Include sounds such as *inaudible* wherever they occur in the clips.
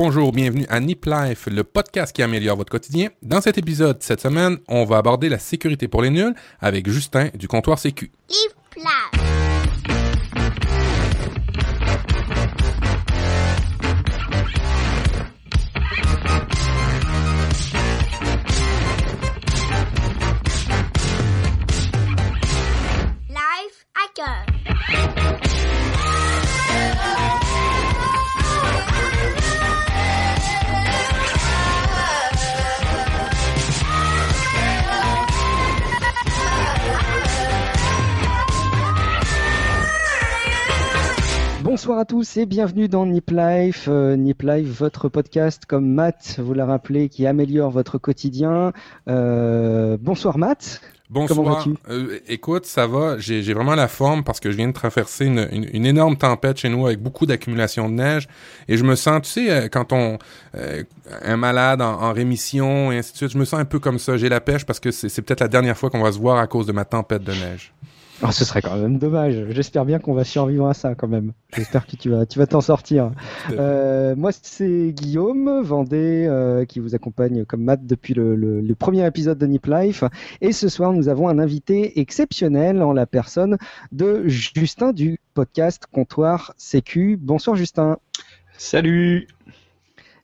bonjour, bienvenue à Nip Life, le podcast qui améliore votre quotidien. Dans cet épisode, cette semaine, on va aborder la sécurité pour les nuls avec Justin du comptoir Sécu. Nip Life. Bonsoir à tous et bienvenue dans Nip Life. Euh, Nip Life, votre podcast, comme Matt vous l'a rappelé, qui améliore votre quotidien. Euh, bonsoir Matt. Bonsoir. Euh, écoute, ça va. J'ai vraiment la forme parce que je viens de traverser une, une- une énorme tempête chez nous avec beaucoup d'accumulation de neige et je me sens, tu sais, euh, quand on euh, un malade en, en rémission et ainsi de suite, je me sens un peu comme ça. J'ai la pêche parce que c'est peut-être la dernière fois qu'on va se voir à cause de ma tempête de neige. Oh, Ce serait quand même dommage. J'espère bien qu'on va survivre à ça quand même. J'espère que tu vas tu vas t'en sortir. *laughs* Euh, moi, c'est Guillaume Vendée euh, qui vous accompagne comme Matt depuis le, le- le premier épisode de Nip Life. Et ce soir, nous avons un invité exceptionnel en la personne de Justin du podcast Comptoir Sécu. Bonsoir Justin. Salut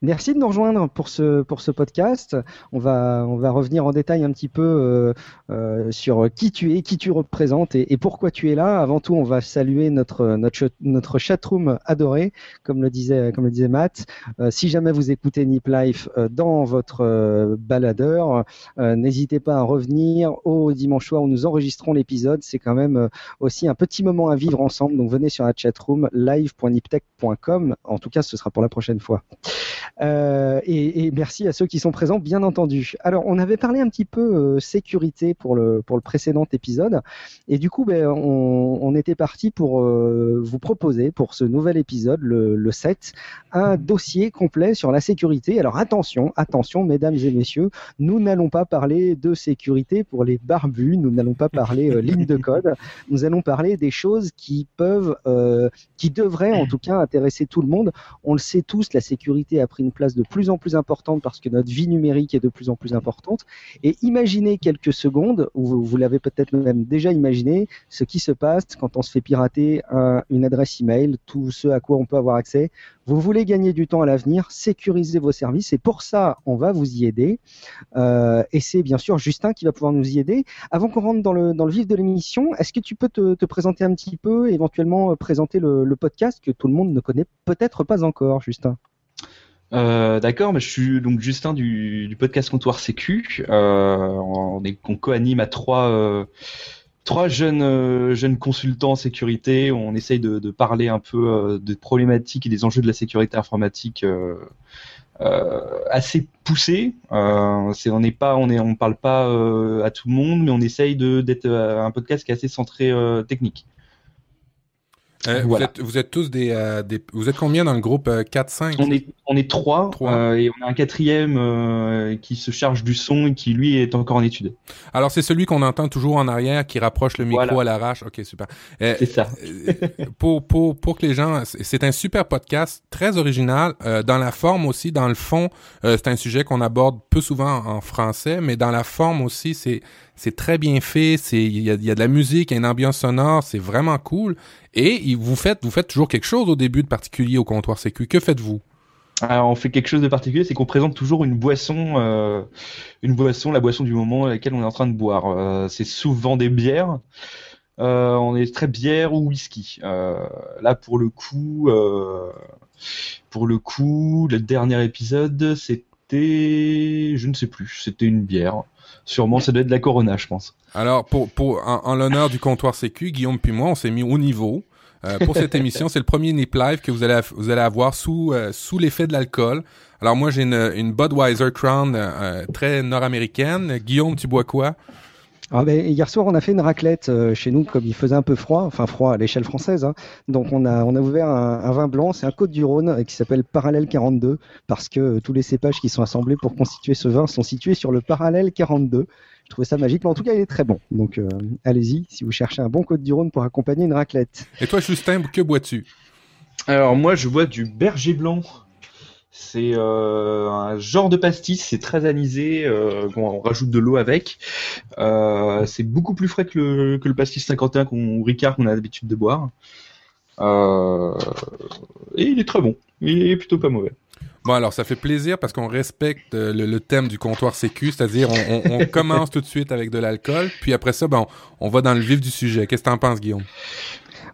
Merci de nous rejoindre pour ce, podcast. On va, revenir en détail un petit peu euh, euh, sur qui tu es, qui tu représentes et, pourquoi tu es là. Avant tout, on va saluer notre, notre, notre chatroom adoré, comme le disait, Matt. Euh, si jamais vous écoutez Nip Life dans votre baladeur, n'hésitez pas à revenir au dimanche soir où nous enregistrons l'épisode. C'est quand même aussi un petit moment à vivre ensemble. Donc venez sur la chatroom live.niptech.com. En tout cas, ce sera pour la prochaine fois. Euh, et, merci à ceux qui sont présents, bien entendu. Alors, on avait parlé un petit peu euh, sécurité pour le, pour le précédent épisode. Et du coup, ben, on, était parti pour euh, vous proposer, pour ce nouvel épisode, le, le 7, un dossier complet sur la sécurité. Alors, attention, attention, mesdames et messieurs, nous n'allons pas parler de sécurité pour les barbus, nous n'allons pas parler euh, ligne de code, nous allons parler des choses qui peuvent, qui devraient en tout cas intéresser tout le monde. On le sait tous, la sécurité a pris une place de plus en plus importante parce que notre vie numérique est de plus en plus importante. Et imaginez quelques secondes, ou vous, l'avez peut-être même déjà imaginé, ce qui se passe quand on se fait pirater un- une adresse email, tout ce à quoi on peut avoir accès. Vous voulez gagner du temps à l'avenir, sécuriser vos services, et pour ça, on va vous y aider. Euh, et c'est bien sûr Justin qui va pouvoir nous y aider. Avant qu'on rentre dans le, vif de l'émission, est-ce que tu peux te, te présenter un petit peu, éventuellement présenter le podcast que tout le monde ne connaît peut-être pas encore, Justin? Euh, D'accord, je suis donc Justin du, podcast Comptoir Sécu. Euh, on est co-anime à trois euh, jeunes consultants en sécurité. On essaye de, parler un peu euh, de problématiques et des enjeux de la sécurité informatique assez poussés. Euh, c'est on n'est pas on est parle pas à tout le monde, mais on essaye d'être un podcast qui est assez centré technique. Euh, vous, êtes, vous êtes tous des, euh, des vous êtes combien dans le groupe euh, 4-5 On est, on est trois, Trois. euh, et on a un quatrième euh, qui se charge du son et qui lui est encore en étude. Alors c'est celui qu'on entend toujours en arrière qui rapproche le micro Voilà. à l'arrache. Ok super. Euh, C'est ça. Euh, pour, pour, pour que les gens, c'est c'est un super podcast, très original, euh, dans la forme aussi, dans le fond, euh, c'est un sujet qu'on aborde peu souvent en français, mais dans la forme aussi, c'est c'est très bien fait, c'est il y a, y a de la musique, il y a une ambiance sonore, c'est vraiment cool. Et vous faites vous faites toujours quelque chose au début de particulier au comptoir sécu. Que faites-vous? Alors on fait quelque chose de particulier, c'est qu'on présente toujours une boisson, euh, une boisson, la boisson du moment à laquelle on est en train de boire. Euh, c'est souvent des bières. Euh, on est très bière ou whisky. Là pour le coup, pour le coup, le dernier épisode c'était, je ne sais plus, c'était une bière. Sûrement, ça doit être de la Corona, je pense. Alors, pour, pour, en, l'honneur du comptoir sécu, Guillaume puis moi, on s'est mis au niveau. Euh, pour cette émission, c'est le premier Nip Live que vous allez, vous allez avoir sous, euh, sous l'effet de l'alcool. Alors moi, j'ai une, une Budweiser Crown euh, très nord-américaine. Guillaume, tu bois quoi? Ah ben, hier soir, on a fait une raclette euh, chez nous, comme il faisait un peu froid, enfin froid à l'échelle française. hein. Donc on a, on a ouvert un, un vin blanc, c'est un Côte du Rhône euh, qui s'appelle Parallèle 42, parce que euh, tous les cépages qui sont assemblés pour constituer ce vin sont situés sur le Parallèle 42. Je trouvais ça magique, mais en tout cas, il est très bon. Donc euh, allez-y, si vous cherchez un bon Côte du Rhône pour accompagner une raclette. Et toi, Justin, que bois-tu? Alors moi, je bois du berger blanc. C'est euh, un genre de pastis, c'est très anisé, euh, on rajoute de l'eau avec. Euh, c'est beaucoup plus frais que le, que le pastis 51 qu'on, Ricard qu'on a l'habitude de boire. Et il est très bon, il est plutôt pas mauvais. Bon, alors, ça fait plaisir parce qu'on respecte euh, le, le thème du comptoir sécu, c'est-à-dire on, on, on *laughs* commence tout de suite avec de l'alcool, puis après ça, ben, on, on va dans le vif du sujet. Qu'est-ce que t'en penses, Guillaume?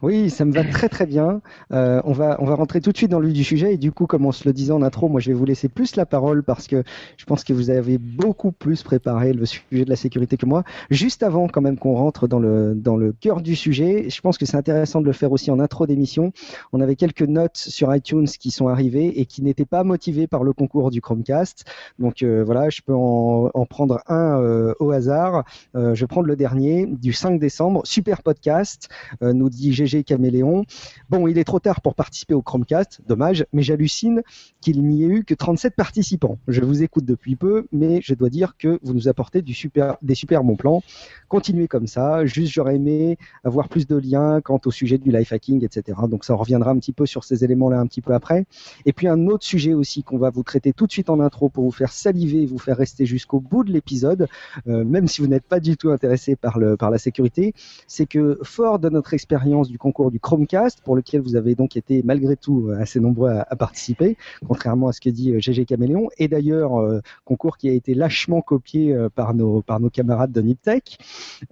Oui, ça me va très très bien. Euh, on, va, on va rentrer tout de suite dans le vif du sujet et du coup, comme on se le disait en intro, moi je vais vous laisser plus la parole parce que je pense que vous avez beaucoup plus préparé le sujet de la sécurité que moi. Juste avant quand même qu'on rentre dans le, dans le cœur du sujet, je pense que c'est intéressant de le faire aussi en intro d'émission. On avait quelques notes sur iTunes qui sont arrivées et qui n'étaient pas motivées par le concours du Chromecast. Donc euh, voilà, je peux en, en prendre un euh, au hasard. Euh, je vais prendre le dernier du 5 décembre. Super podcast, euh, nous dit GG Caméléon. Bon, il est trop tard pour participer au Chromecast, dommage, mais j'hallucine qu'il n'y ait eu que 37 participants. Je vous écoute depuis peu, mais je dois dire que vous nous apportez des super bons plans. Continuez comme ça. Juste, j'aurais aimé avoir plus de liens quant au sujet du life hacking, etc. Donc, ça reviendra un petit peu sur ces éléments-là un petit peu après. Et puis, un autre sujet aussi qu'on va vous traiter tout de suite en intro pour vous faire saliver, vous faire rester jusqu'au bout de l'épisode, euh, même si vous n'êtes pas du tout intéressé par, par la sécurité, c'est que fort de notre expérience du concours du Chromecast, pour lequel vous avez donc été malgré tout assez nombreux à, participer, contrairement à ce que dit GG Caméléon, et d'ailleurs euh, concours qui a été lâchement copié euh, par, nos, par nos camarades de Niptech.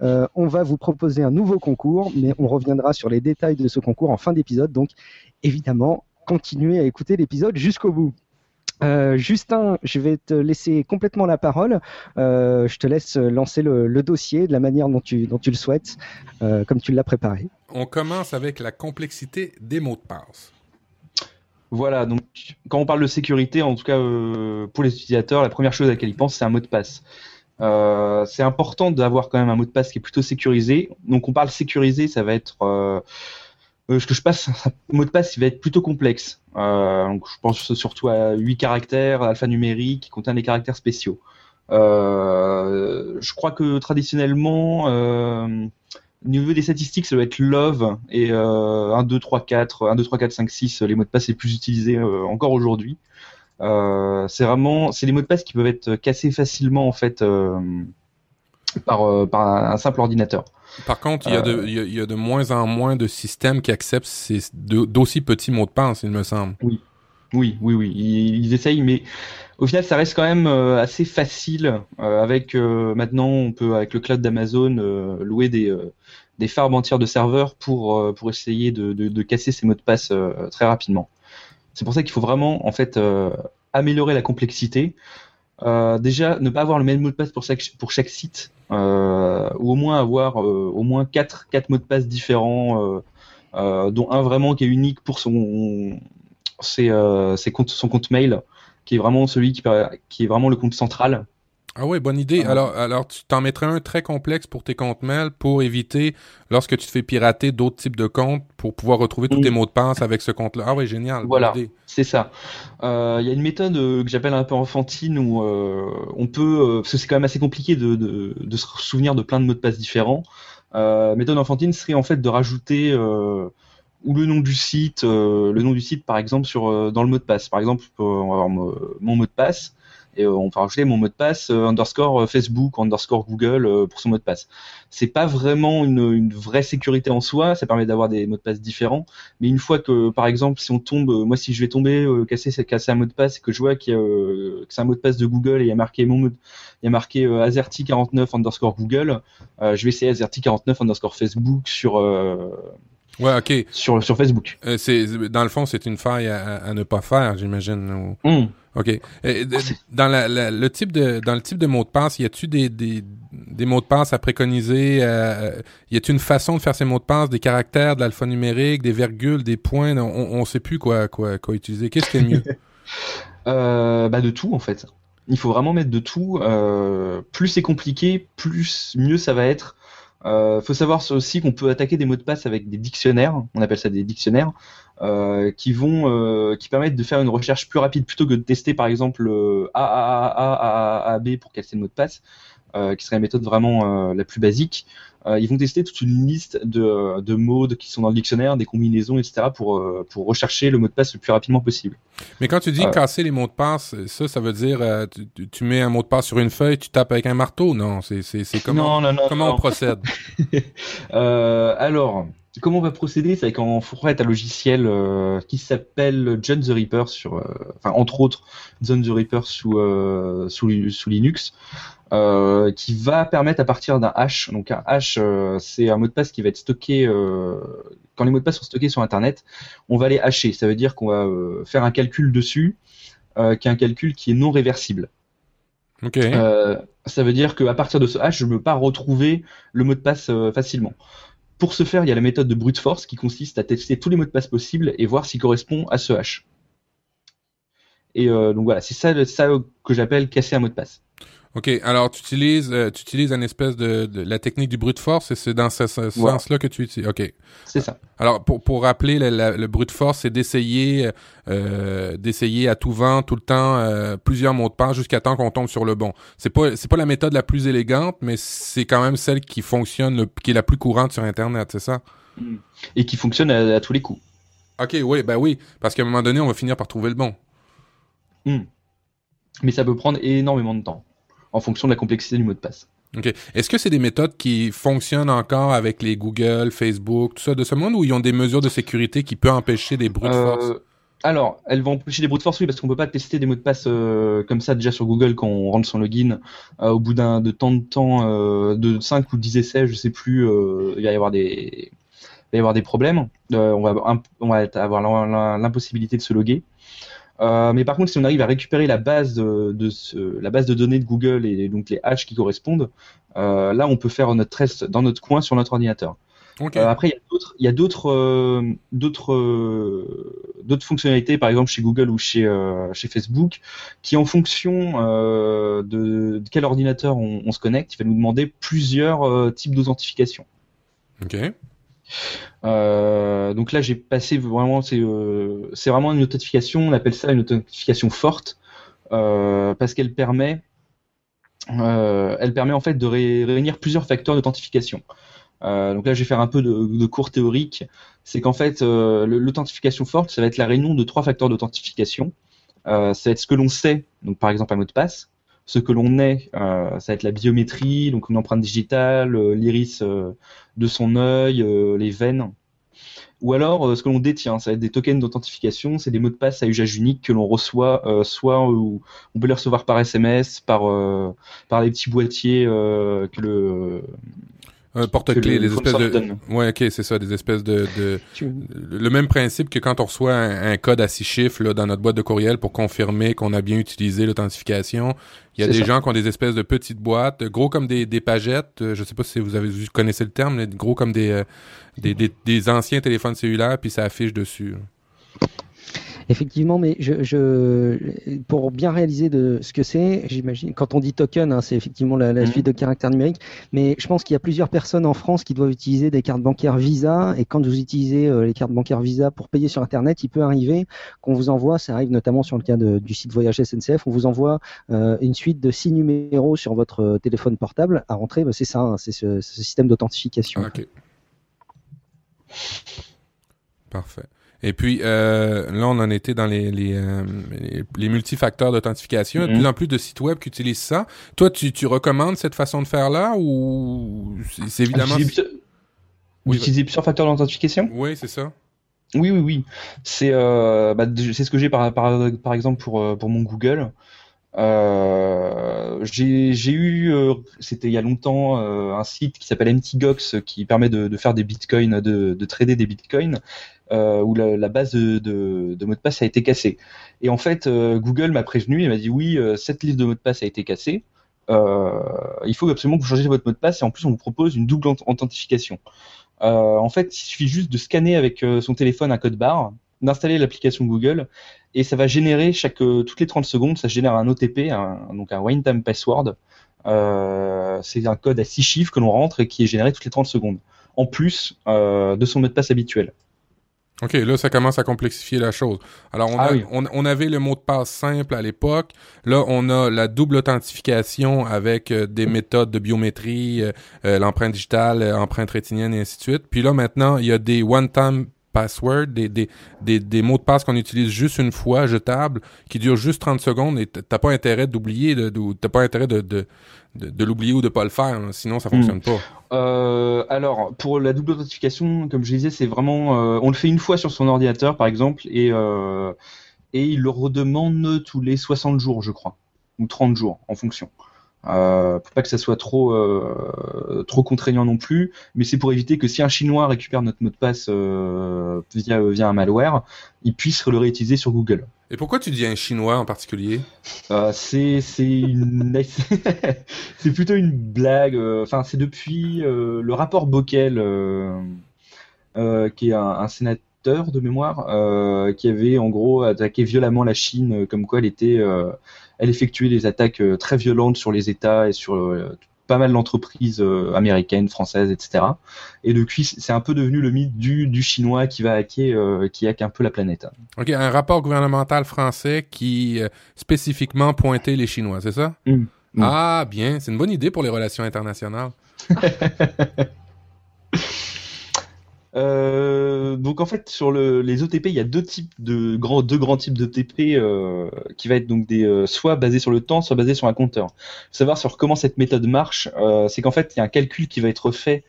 Euh, on va vous proposer un nouveau concours, mais on reviendra sur les détails de ce concours en fin d'épisode, donc évidemment, continuez à écouter l'épisode jusqu'au bout. Euh, Justin, je vais te laisser complètement la parole. Euh, je te laisse lancer le, le, dossier de la manière dont tu, dont tu le souhaites, euh, comme tu l'as préparé. On commence avec la complexité des mots de passe. Voilà, donc quand on parle de sécurité, en tout cas euh, pour les utilisateurs, la première chose à laquelle ils pensent, c'est un mot de passe. Euh, c'est important d'avoir quand même un mot de passe qui est plutôt sécurisé. Donc on parle sécurisé, ça va être euh, ce que je passe, un mot de passe, il va être plutôt complexe. donc je pense surtout à 8 caractères alphanumériques qui contiennent des caractères spéciaux. je crois que traditionnellement au niveau des statistiques, ça doit être Love et euh, 1, 2, 3, 4, 1, 2, 3, 4, 5, 6, les mots de passe les plus utilisés euh, encore aujourd'hui. Euh, c'est vraiment, c'est les mots de passe qui peuvent être cassés facilement en fait euh, par, euh, un, simple ordinateur. Par contre, il y, a de, il, y a, il y a de moins en moins de systèmes qui acceptent ces, d'aussi petits mots de passe, il me semble. Oui, oui, oui, oui. Ils, ils essayent, mais au final, ça reste quand même euh, assez facile. Euh, avec euh, maintenant, on peut avec le cloud d'Amazon louer des des farbes entières de serveurs pour pour essayer de, de, de casser ces mots de passe très rapidement. C'est pour ça qu'il faut vraiment en fait améliorer la complexité. Déjà, ne pas avoir le même mot de passe pour chaque pour chaque site, ou au moins avoir au moins quatre quatre mots de passe différents, dont un vraiment qui est unique pour son ses, ses comptes, son compte mail qui est vraiment celui qui, qui est vraiment le compte central. Ah oui, bonne idée. Ah. Alors, alors tu t'en mettrais un très complexe pour tes comptes mail pour éviter, lorsque tu te fais pirater d'autres types de comptes, pour pouvoir retrouver tous tes mots de passe avec ce compte-là. Ah oui, génial. Voilà, c'est ça. Il euh, y a une méthode euh, que j'appelle un peu enfantine où euh, on peut, parce que c'est quand même assez compliqué de, de, de, se souvenir de plein de mots de passe différents. Méthode enfantine serait en fait de rajouter ou le nom du site, le nom du site par exemple sur dans le mot de passe. Par exemple, on va avoir mon mot de passe et euh, on va rajouter mon mot de passe underscore Facebook, underscore Google pour son mot de passe. C'est pas vraiment une, vraie sécurité en soi, ça permet d'avoir des mots de passe différents. Mais une fois que, par exemple, si on tombe, moi si je vais tomber casser, casser un mot de passe et que je vois que c'est un mot de passe de Google et il a marqué mon mot, il y a marqué azerty49 underscore Google, je vais essayer azerty49 underscore Facebook sur Ouais, ok. Sur, sur Facebook. Euh, c'est dans le fond, c'est une faille à, à, ne pas faire, j'imagine. Ou... Mm. Ok. Et, ah, dans la, la, le type de dans le type de mot de passe, y a-tu des, des, des mots de passe à préconiser euh, Y a-tu une façon de faire ces mots de passe, des caractères, de l'alphanumérique, des virgules, des points On, on sait plus quoi quoi quoi utiliser. Qu'est-ce qui est mieux? *laughs* Euh, Bah de tout en fait. Il faut vraiment mettre de tout. Euh, plus c'est compliqué, plus mieux ça va être. Euh, faut savoir aussi qu'on peut attaquer des mots de passe avec des dictionnaires, on appelle ça des dictionnaires, euh, qui vont, euh, qui permettent de faire une recherche plus rapide plutôt que de tester par exemple A A A A A A B pour casser le mot de passe, euh, qui serait la méthode vraiment euh, la plus basique. Ils vont tester toute une liste de, de mots qui sont dans le dictionnaire, des combinaisons, etc. pour pour rechercher le mot de passe le plus rapidement possible. Mais quand tu dis casser les mots de passe, ça, ça veut dire tu, tu, mets un mot de passe sur une feuille, tu tapes avec un marteau? Non, c'est comment non, non, comment on procède? *laughs* Alors comment on va procéder? C'est qu'en fait un logiciel euh, qui s'appelle John the Reaper sur, euh, enfin entre autres John the Reaper sous euh, sous, sous, Linux, qui va permettre à partir d'un hash. Donc un hash, c'est un mot de passe qui va être stocké quand les mots de passe sont stockés sur Internet. On va les hasher. Ça veut dire qu'on va faire un calcul dessus, qui est un calcul qui est non réversible. Okay. ça veut dire qu'à partir de ce hash, je ne peux pas retrouver le mot de passe facilement. Pour ce faire, il y a la méthode de brute force qui consiste à tester tous les mots de passe possibles et voir s'ils correspondent à ce hash. Et euh, donc voilà, c'est ça, ça que j'appelle casser un mot de passe. OK. Alors, tu utilises, euh, tu utilises une espèce de, de, la technique du brute force et c'est dans ce, sens-là que tu utilises. OK. C'est ça. Alors, pour, pour rappeler, le, le brute force, c'est d'essayer, euh, d'essayer à tout vent, tout le temps, euh, plusieurs mots de passe jusqu'à temps qu'on tombe sur le bon. C'est pas, c'est pas la méthode la plus élégante, mais c'est quand même celle qui fonctionne, qui est la plus courante sur Internet, c'est ça? Hmm. Et qui fonctionne à, tous les coups. OK, oui, ben oui. Parce qu'à un moment donné, on va finir par trouver le bon. Hmm. Mais ça peut prendre énormément de temps en fonction de la complexité du mot de passe. OK. Est-ce que c'est des méthodes qui fonctionnent encore avec les Google, Facebook, tout ça de ce monde, ou ils ont des mesures de sécurité qui peuvent empêcher des brutes euh, force? Alors, elles vont empêcher des brutes force, oui, parce qu'on peut pas tester des mots de passe euh, comme ça déjà sur Google quand on rentre son login. Euh, au bout d'un de temps de temps, de 5 ou 10 essais, je sais plus, il va y avoir des, il va y avoir des problèmes. on va, on va avoir l'impossibilité de se loguer. Euh, mais par contre, si on arrive à récupérer la base de, ce, la base de données de Google et donc les hashes qui correspondent, euh, là, on peut faire notre test dans notre coin sur notre ordinateur. Euh, après, il y a d'autres, d'autres, d'autres fonctionnalités, par exemple chez Google ou chez, chez Facebook, qui en fonction de, de, quel ordinateur on, on, se connecte, il va nous demander plusieurs types d'authentification. Ok. Euh, donc là, j'ai passé vraiment, c'est euh, vraiment une authentification, on appelle ça une authentification forte, euh, parce qu'elle permet, elle permet en fait de réunir plusieurs facteurs d'authentification. donc là, je vais faire un peu de, cours théorique. C'est qu'en fait, l'authentification forte, ça va être la réunion de trois facteurs d'authentification. ça va être ce que l'on sait, donc par exemple un mot de passe, ce que l'on est, euh, ça va être la biométrie, donc une empreinte digitale, euh, l'iris euh, de son œil, les veines. Ou alors ce que l'on détient, ça va être des tokens d'authentification, c'est des mots de passe à usage unique que l'on reçoit, soit on peut les recevoir par SMS, par par les petits boîtiers que le un porte-clés, des espèces de. Ouais, ok, c'est ça, des espèces de, de... Le même principe que quand on reçoit un, code à six chiffres là, dans notre boîte de courriel pour confirmer qu'on a bien utilisé l'authentification. Il y a des gens qui ont des espèces de petites boîtes, gros comme des, des pagettes. Euh, je sais pas si vous avez vous connaissez le terme, mais gros comme des, euh, des, des, des anciens téléphones cellulaires, puis ça affiche dessus. Effectivement, mais je, je, pour bien réaliser de ce que c'est, j'imagine, quand on dit token, hein, c'est effectivement la, la, mhm. suite de caractères numériques, mais je pense qu'il y a plusieurs personnes en France qui doivent utiliser des cartes bancaires Visa, et quand vous utilisez euh, les cartes bancaires Visa pour payer sur Internet, il peut arriver qu'on vous envoie, ça arrive notamment sur le cas de, du site Voyage SNCF, on vous envoie euh, une suite de six numéros sur votre euh, téléphone portable à rentrer, bah, c'est ça, hein, c'est ce, ce, système d'authentification. Ok. Parfait. Et puis euh, là, on en était dans les les, euh, les multifacteurs d'authentification. Il y a de plus en plus de sites web qui utilisent ça. Toi, tu, tu recommandes cette façon de faire là ou c'est évidemment Utiliser plusieurs facteurs d'authentification Oui, c'est ça. Oui, oui, oui. C'est euh, bah, c'est ce que j'ai par, par, par exemple pour euh, pour mon Google. Euh, j'ai eu, euh, c'était il y a longtemps, euh, un site qui s'appelle MTGOX qui permet de, de, faire des bitcoins, de, de trader des bitcoins, euh, où la, la base de, de, mot de passe a été cassée. Et en fait, Google m'a prévenu et m'a dit oui, cette liste de mots de passe a été cassée. il faut absolument que vous changiez votre mot de passe et en plus on vous propose une double authentification. en fait, il suffit juste de scanner avec son téléphone un code barre d'installer l'application Google et ça va générer chaque euh, toutes les 30 secondes, ça génère un OTP, un, donc un one time password. Euh, c'est un code à 6 chiffres que l'on rentre et qui est généré toutes les 30 secondes, en plus euh, de son mot de passe habituel. OK, là, ça commence à complexifier la chose. Alors, on, Ah a- oui. on, on avait le mot de passe simple à l'époque. Là, on a la double authentification avec euh, des méthodes de biométrie, euh, l'empreinte digitale, euh, empreinte rétinienne et ainsi de suite. Puis là, maintenant, il y a des one-time passwords, des, des, des, des mots de passe qu'on utilise juste une fois, jetables, qui durent juste 30 secondes et t'as pas intérêt d'oublier, de, de- t'as pas intérêt de, de, de, de l'oublier ou de pas le faire, là. sinon ça fonctionne pas. Euh, alors, pour la double authentification, comme je disais, c'est vraiment, euh, on le fait une fois sur son ordinateur, par exemple, et euh, et il le redemande tous les 60 jours, je crois, ou 30 jours, en fonction. Euh, pour pas que ça soit trop euh, trop contraignant non plus, mais c'est pour éviter que si un Chinois récupère notre mot de passe euh, via via un malware, il puisse le réutiliser sur Google. Et pourquoi tu dis un chinois en particulier? Euh, c'est c'est une *laughs* c'est plutôt une blague. euh, Enfin, c'est depuis euh, le rapport Bockel, euh, euh, qui est un, un sénateur de mémoire, euh, qui avait en gros attaqué violemment la Chine, euh, comme quoi elle était, euh, elle effectuait des attaques euh, très violentes sur les États et sur euh, pas mal d'entreprises euh, américaines, françaises, etc. Et depuis, c'est un peu devenu le mythe du, du chinois qui va hacker, euh, qui hack un peu la planète. OK, un rapport gouvernemental français qui euh, spécifiquement pointait les Chinois, c'est ça? Mm. Ah, bien. C'est une bonne idée pour les relations internationales. *laughs* Euh, donc en fait sur le, les OTP il y a deux types de grands deux grands types d'OTP euh, qui va être donc des euh, soit basés sur le temps soit basés sur un compteur. Savoir sur comment cette méthode marche, c'est qu'en fait il y a un calcul qui va être fait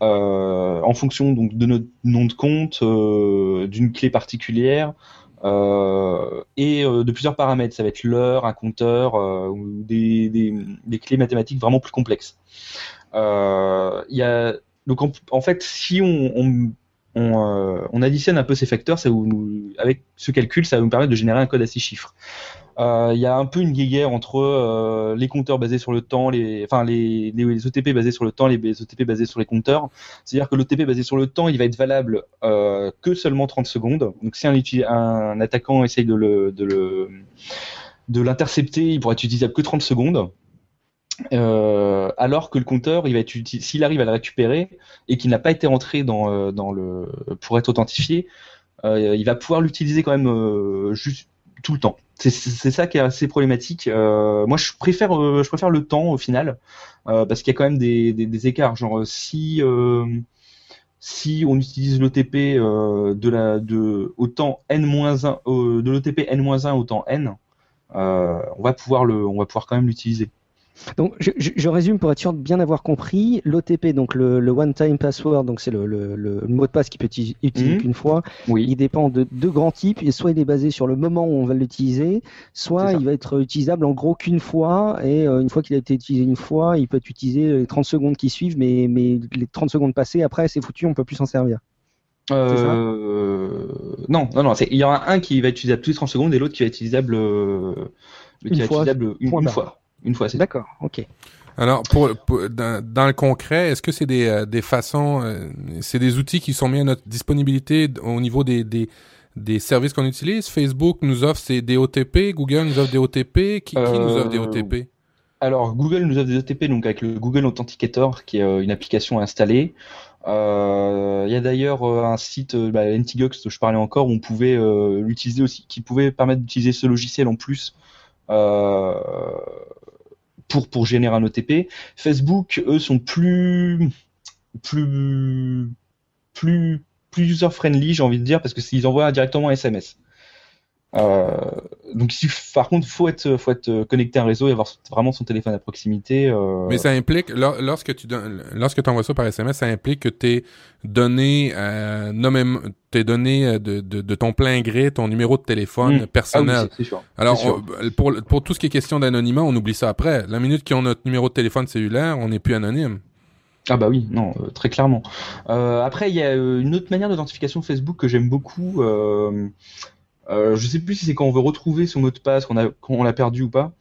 en fonction donc de notre nom de compte, d'une clé particulière et de plusieurs paramètres. Ça va être l'heure, un compteur ou des, des, clés mathématiques vraiment plus complexes. Il y a donc en, fait, si euh, on additionne un peu ces facteurs, avec ce calcul, ça va nous permettre de générer un code à six chiffres. Euh, Il y a un peu une guéguerre entre euh, les compteurs basés sur le temps, les, enfin les, les, les OTP basés sur le temps, les OTP basés sur les compteurs. C'est-à-dire que l'OTP basé sur le temps, il va être valable que seulement 30 secondes. Donc si un, attaquant essaye de de l'intercepter, il pourra être utilisable que 30 secondes. Euh, alors que le compteur, s'il arrive à le récupérer et qu'il n'a pas été rentré dans, euh, le pour être authentifié, euh, il va pouvoir l'utiliser quand même juste tout le temps. C'est- ça qui est assez problématique. Moi, je préfère le temps au final parce qu'il y a quand même des, écarts. Genre si on utilise l'OTP de la de au temps n-1 euh, de l'OTP n-1 au temps n, on va pouvoir quand même l'utiliser. Donc, je, je- je résume pour être sûr de bien avoir compris. L'OTP, donc le, le one-time password, donc c'est le, le- le mot de passe qui peut être utilisé Mhm. qu'une fois. Oui. Il dépend de deux grands types. Et soit il est basé sur le moment où on va l'utiliser, soit il va être utilisable en gros qu'une fois. Et euh, une fois qu'il a été utilisé une fois, il peut être utilisé les 30 secondes qui suivent, mais, mais les 30 secondes passées, après, c'est foutu, on peut plus s'en servir. Euh, non, non, non. Il y aura un qui va être utilisable tous les 30 secondes et l'autre qui va être utilisable, euh, qui Une va être fois, utilisable une, point une barre. fois. Une fois, c'est D'accord, ok. Alors, pour, pour- dans, dans le concret, est-ce que c'est des, euh, des façons, euh, c'est des outils qui sont mis à notre disponibilité au niveau des, des, des services qu'on utilise? Facebook nous offre ses, des OTP, Google nous offre des OTP, qui, qui nous offre des Euh, OTP? Alors, Google nous offre des OTP donc avec le Google Authenticator, qui est euh, une application installée. Euh, Il y a d'ailleurs euh, un site, bah, NTGox, dont je parlais encore, où on pouvait euh, l'utiliser aussi, qui pouvait permettre d'utiliser ce logiciel en plus euh, pour pour générer un OTP. Facebook, eux, sont plus plus plus plus user friendly, j'ai envie de dire, parce que s'ils envoient directement un SMS. Euh, donc, si, par contre, faut être, faut être connecté à un réseau et avoir vraiment son téléphone à proximité. euh, Mais ça implique, lor- lorsque tu donnes, lorsque envoies ça par SMS, ça implique que tes données, euh, nommément- tes données de, de, de ton plein gré, ton numéro de téléphone. Ah oui, personnel. sûr. Alors, on- pour, pour tout ce qui est question d'anonymat, on oublie ça après. La minute qu'ils ont notre numéro de téléphone cellulaire, on n'est plus anonyme. Ah bah oui, non, euh, très clairement. Euh, après, il y a une autre manière d'authentification Facebook que j'aime beaucoup. Euh, euh, je sais plus si c'est quand on veut retrouver son mot de passe, qu'on a, quand on l'a perdu ou pas.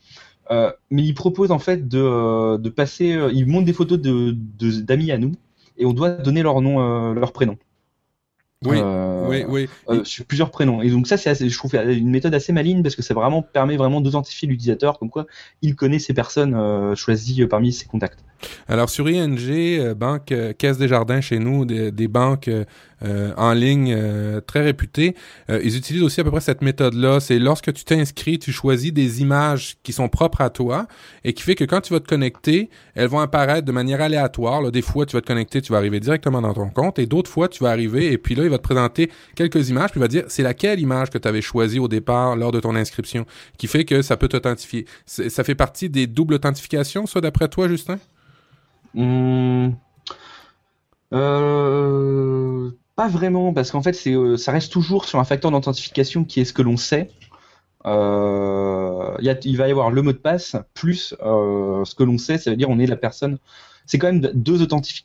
Euh, mais il propose en fait de, euh, de passer. euh, il montre des photos de de- d'amis à nous et on doit donner leur nom, euh, leur prénom. Oui, Euh, oui, oui. euh, sur plusieurs prénoms. Et donc ça, c'est assez- je trouve une méthode assez maligne parce que ça vraiment permet vraiment d'identifier l'utilisateur, comme quoi il connaît ces personnes euh, choisies parmi ses contacts. Alors sur ING, euh, banque euh, Caisse des Jardins chez nous, des, des banques euh, euh, en ligne euh, très réputées, euh, ils utilisent aussi à peu près cette méthode-là. C'est lorsque tu t'inscris, tu choisis des images qui sont propres à toi et qui fait que quand tu vas te connecter, elles vont apparaître de manière aléatoire. Là, des fois, tu vas te connecter, tu vas arriver directement dans ton compte et d'autres fois, tu vas arriver et puis là, il va te présenter quelques images puis il va dire c'est laquelle image que tu avais choisie au départ lors de ton inscription? Qui fait que ça peut t'authentifier. Ça fait partie des doubles authentifications, ça, d'après toi, Justin? Hum, euh, pas vraiment, parce qu'en fait, euh, ça reste toujours sur un facteur d'authentification qui est ce que l'on sait. Euh, il va y avoir le mot de passe plus ce que l'on sait, ça veut dire on est la personne. C'est quand même deux,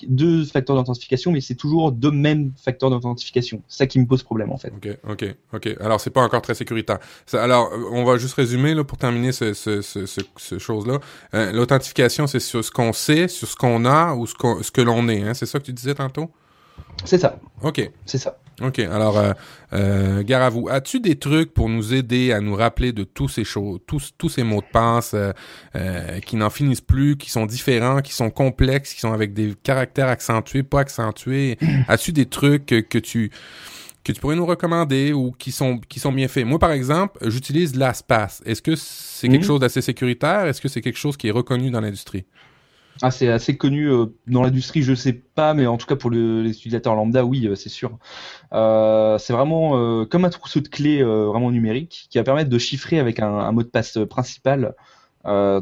deux facteurs d'authentification, mais c'est toujours deux mêmes facteurs d'authentification. C'est ça qui me pose problème en fait. OK, OK, OK. Alors, c'est pas encore très sécuritaire. Ça- alors, on va juste résumer là, pour terminer ce, ce, ce, ce, ce chose-là. Euh, L'authentification, c'est sur ce qu'on sait, sur ce qu'on a ou ce, qu'on- ce que l'on est. Hein? C'est ça que tu disais tantôt? C'est ça, OK, c'est ça. OK. Alors, euh, euh, gare à vous. As-tu des trucs pour nous aider à nous rappeler de tous ces choses, tous, tous ces mots de passe euh, euh, qui n'en finissent plus, qui sont différents, qui sont complexes, qui sont avec des caractères accentués, pas accentués? *clears throat* As-tu des trucs que, tu que tu pourrais nous recommander ou qui sont qui sont bien faits? Moi, par exemple, j'utilise LastPass. Est-ce que c'est quelque Mhm. chose d'assez sécuritaire? Est-ce que c'est quelque chose qui est reconnu dans l'industrie? Ah, c'est assez connu euh, dans l'industrie, je sais pas, mais en tout cas pour le- les utilisateurs lambda, oui, euh, c'est sûr. Euh, c'est vraiment comme un trousseau de clés euh, vraiment numérique qui va permettre de chiffrer avec un, un mot de passe principal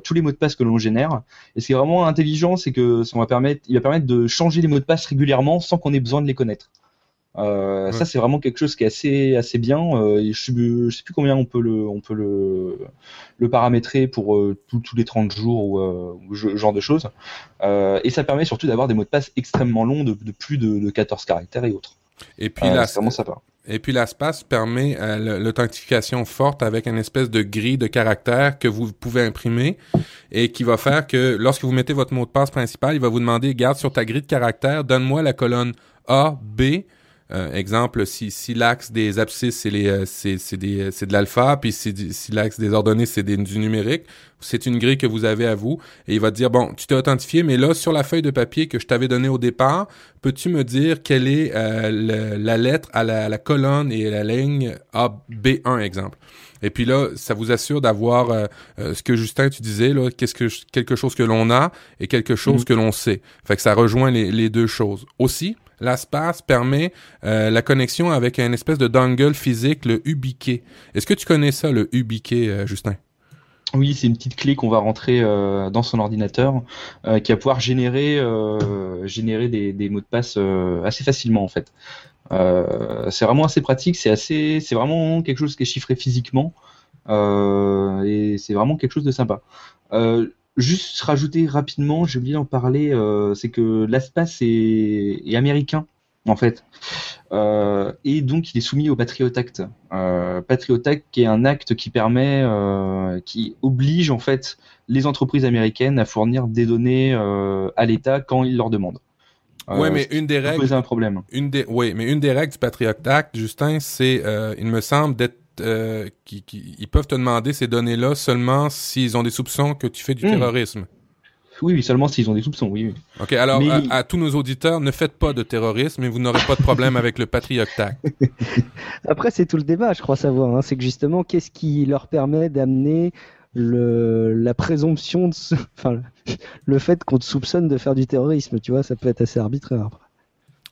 tous les mots de passe que l'on génère. Et c'est vraiment intelligent, c'est que ça va permettre, il va permettre de changer les mots de passe régulièrement sans qu'on ait besoin de les connaître. Euh, Ouais. Ça, c'est vraiment quelque chose qui est assez assez bien. Euh, je, je sais plus combien on peut le on peut le le paramétrer pour euh, tous- tous les 30 jours ou, euh, ce genre de choses. Et ça permet surtout d'avoir des mots de passe extrêmement longs de, de plus de, de 14 caractères et autres. Et puis la- vraiment sympa. et puis LastPass permet l'authentification forte avec une espèce de grille de caractères que vous pouvez imprimer et qui va faire que lorsque vous mettez votre mot de passe principal, il va vous demander garde sur ta grille de caractères, donne-moi la colonne A, B. Euh, exemple, si, si l'axe des abscisses c'est les euh, c'est c'est des c'est de l'alpha, puis si, si l'axe des ordonnées c'est des- du numérique, c'est une grille que vous avez à vous et il va te dire bon, tu t'es authentifié, mais là sur la feuille de papier que je t'avais donnée au départ, peux-tu me dire quelle est euh, le- la lettre à la, la colonne et la ligne A B1 exemple? Et puis là, ça vous assure d'avoir euh, euh, ce que Justin tu disais là, qu'est-ce que quelque chose que l'on a et quelque chose Mhm. que l'on sait. Fait que ça rejoint les, les deux choses. Aussi, LastPass permet euh, la connexion avec un espèce de dongle physique, le UBK. Est-ce que tu connais ça, le UBK, euh, Justin? Oui, c'est une petite clé qu'on va rentrer euh, dans son ordinateur qui va pouvoir générer des, mots de passe assez facilement en fait. C'est vraiment assez pratique, c'est assez c'est vraiment quelque chose qui est chiffré physiquement et c'est vraiment quelque chose de sympa. Juste rajouter rapidement, j'ai oublié d'en parler, euh, c'est que l'espace est, est américain en fait. Euh, et donc il est soumis au Patriot Act. Euh, Patriot Act qui est un acte qui permet, qui oblige en fait les entreprises américaines à fournir des données à l'État quand ils leur demandent. Euh, mais une des règles, poser un problème. une des, oui, mais une des règles du Patriot Act, Justin, c'est, il me semble, d'être, euh, qui, qui- ils peuvent te demander ces données-là seulement s'ils ont des soupçons que tu fais du Hmm. terrorisme. Oui, oui, seulement s'ils ont des soupçons, oui. oui. Ok, alors Mais- à, à tous nos auditeurs, ne faites pas de terrorisme et vous n'aurez pas de problème avec le Patriot Act. *laughs* Après, c'est tout le débat, je crois savoir. hein. C'est que justement, qu'est-ce qui leur permet d'amener le, la présomption, de, *laughs* enfin, le fait qu'on te soupçonne de faire du terrorisme, tu vois, ça peut être assez arbitraire.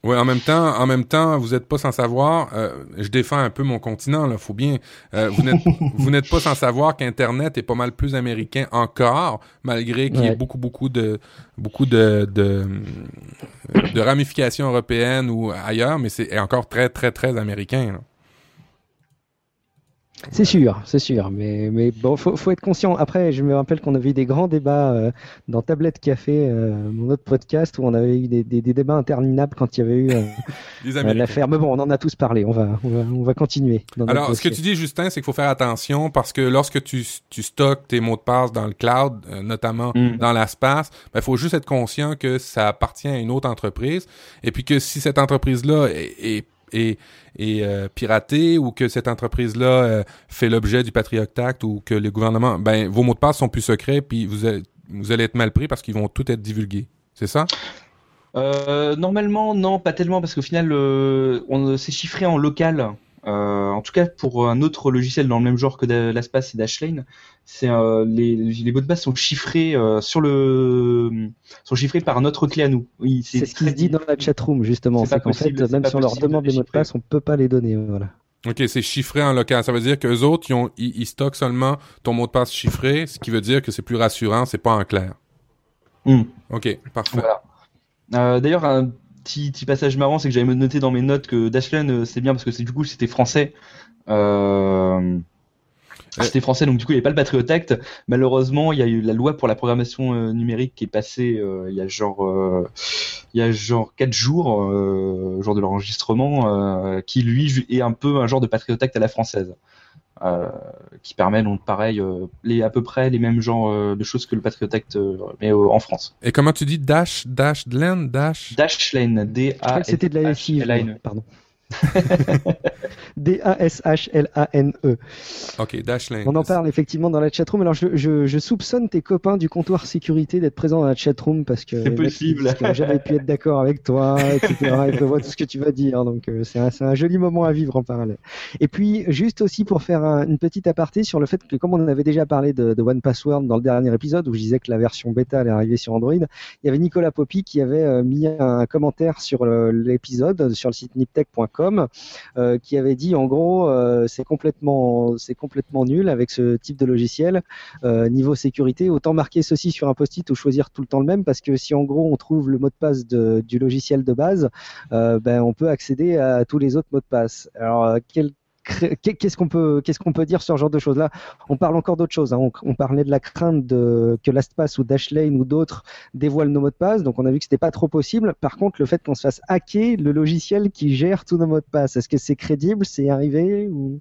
Oui, en même temps, en même temps, vous n'êtes pas sans savoir. euh, je défends un peu mon continent, là. Faut bien. euh, vous n'êtes, *laughs* pas sans savoir qu'Internet est pas mal plus américain encore, malgré qu'il y ait beaucoup, beaucoup de, beaucoup de, de, de ramifications européennes ou ailleurs, mais c'est encore très, très, très américain. là. C'est sûr, c'est sûr, mais, mais bon, faut, faut être conscient. Après, je me rappelle qu'on avait eu des grands débats euh, dans Tablette Café, euh, mon autre podcast, où on avait eu des, des, des débats interminables quand il y avait eu *laughs* euh, euh, l'affaire. Mais bon, on en a tous parlé. On va, on va, on va continuer. Dans Alors, ce que tu dis, Justin, c'est qu'il faut faire attention parce que lorsque tu, tu stockes tes mots de passe dans le cloud, euh, notamment Mm. dans l'espace, il faut juste être conscient que ça appartient à une autre entreprise et puis que si cette entreprise-là est, est, est, est, euh, piratée ou que cette entreprise-là euh, fait l'objet du Patriot Act ou que le gouvernement, ben vos mots de passe sont plus secrets puis vous vous allez être mal pris parce qu'ils vont tout être divulgués. C'est ça? Euh, normalement, non, pas tellement, parce qu'au final, on s'est chiffré en local. Euh, en tout cas, pour un autre logiciel dans le même genre que l'Aspace et Dashlane, c'est euh, les, les mots de passe sont chiffrés euh, sur le sont chiffrés par notre clé à nous. Oui, c'est ce qui se dit dans la chatroom justement. C'est qu'en fait, même si on leur demande des mots de passe, on peut pas les donner. Voilà. Ok, c'est chiffré en local. Ça veut dire que les autres, ils, ont, ils, stockent seulement ton mot de passe chiffré, ce qui veut dire que c'est plus rassurant, c'est pas en clair. Hmm. Ok, parfait. Voilà. Euh, D'ailleurs, un petit, petit, passage marrant, c'est que j'avais noté dans mes notes que Dashlane, euh, c'est bien parce que c'est du coup c'était français. Euh, c'était français, donc du coup il n'y avait pas le Patriot Act. Malheureusement, il y a eu la loi pour la programmation euh, numérique qui est passée euh, il y a genre euh, il y a genre quatre jours, jour de l'enregistrement, qui lui est un peu un genre de Patriot Act à la française. Qui permet donc pareil les à peu près les mêmes genres de choses que le Patriot Act mais en France. Et comment tu dis dash dash lane dash? Dashlane D A C'était de la SI, pardon. *laughs* D-A-S-H-L-A-N-E. Ok, Dashlane. On en parle effectivement dans la chatroom. Alors, je, je, je soupçonne tes copains du comptoir sécurité d'être présents dans la chatroom parce que. C'est possible. Parce que j'avais pu être d'accord avec toi, etc. Ils te voient tout ce que tu vas dire. Donc, euh, c'est un, un, joli moment à vivre en parallèle. Et puis, juste aussi pour faire une petite aparté sur le fait que, comme on en avait déjà parlé de, de One Password dans le dernier épisode où je disais que la version bêta allait arriver sur Android, il y avait Nicolas Poppy qui avait euh, mis un commentaire sur l'épisode sur le site niptech.com euh, qui avait dit en gros euh, c'est complètement c'est complètement nul avec ce type de logiciel. Euh, niveau sécurité autant marquer ceci sur un post-it ou choisir tout le temps le même parce que si en gros on trouve le mot de passe du logiciel de base ben on peut accéder à tous les autres mots de passe. Alors quel qu'est-ce qu'on peut, dire sur ce genre de choses-là? On parle encore d'autres choses. Hein. On, parlait de la crainte que LastPass ou Dashlane ou d'autres dévoilent nos mots de passe. Donc on a vu que c'était pas trop possible. Par contre, le fait qu'on se fasse hacker le logiciel qui gère tous nos mots de passe, est-ce que c'est crédible? C'est arrivé ou?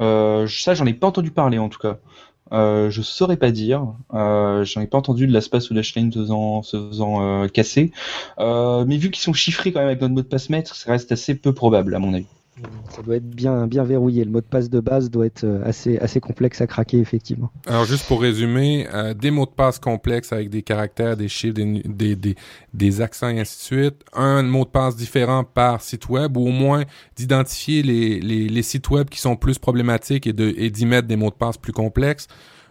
Euh, Ça, j'en ai pas entendu parler en tout cas. Euh, je saurais pas dire. Euh, J'en ai pas entendu de LastPass ou Dashlane se faisant, se faisant euh, casser. Euh, mais vu qu'ils sont chiffrés quand même avec notre mot de passe maître, ça reste assez peu probable à mon avis. Ça doit être bien, bien verrouillé. Le mot de passe de base doit être euh, assez, assez complexe à craquer, effectivement. Alors, juste pour résumer, euh, des mots de passe complexes avec des caractères, des chiffres, des, des, des, accents et ainsi de suite. Un mot de passe différent par site web ou au moins d'identifier les, les, les, sites web qui sont plus problématiques et d'y mettre des mots de passe plus complexes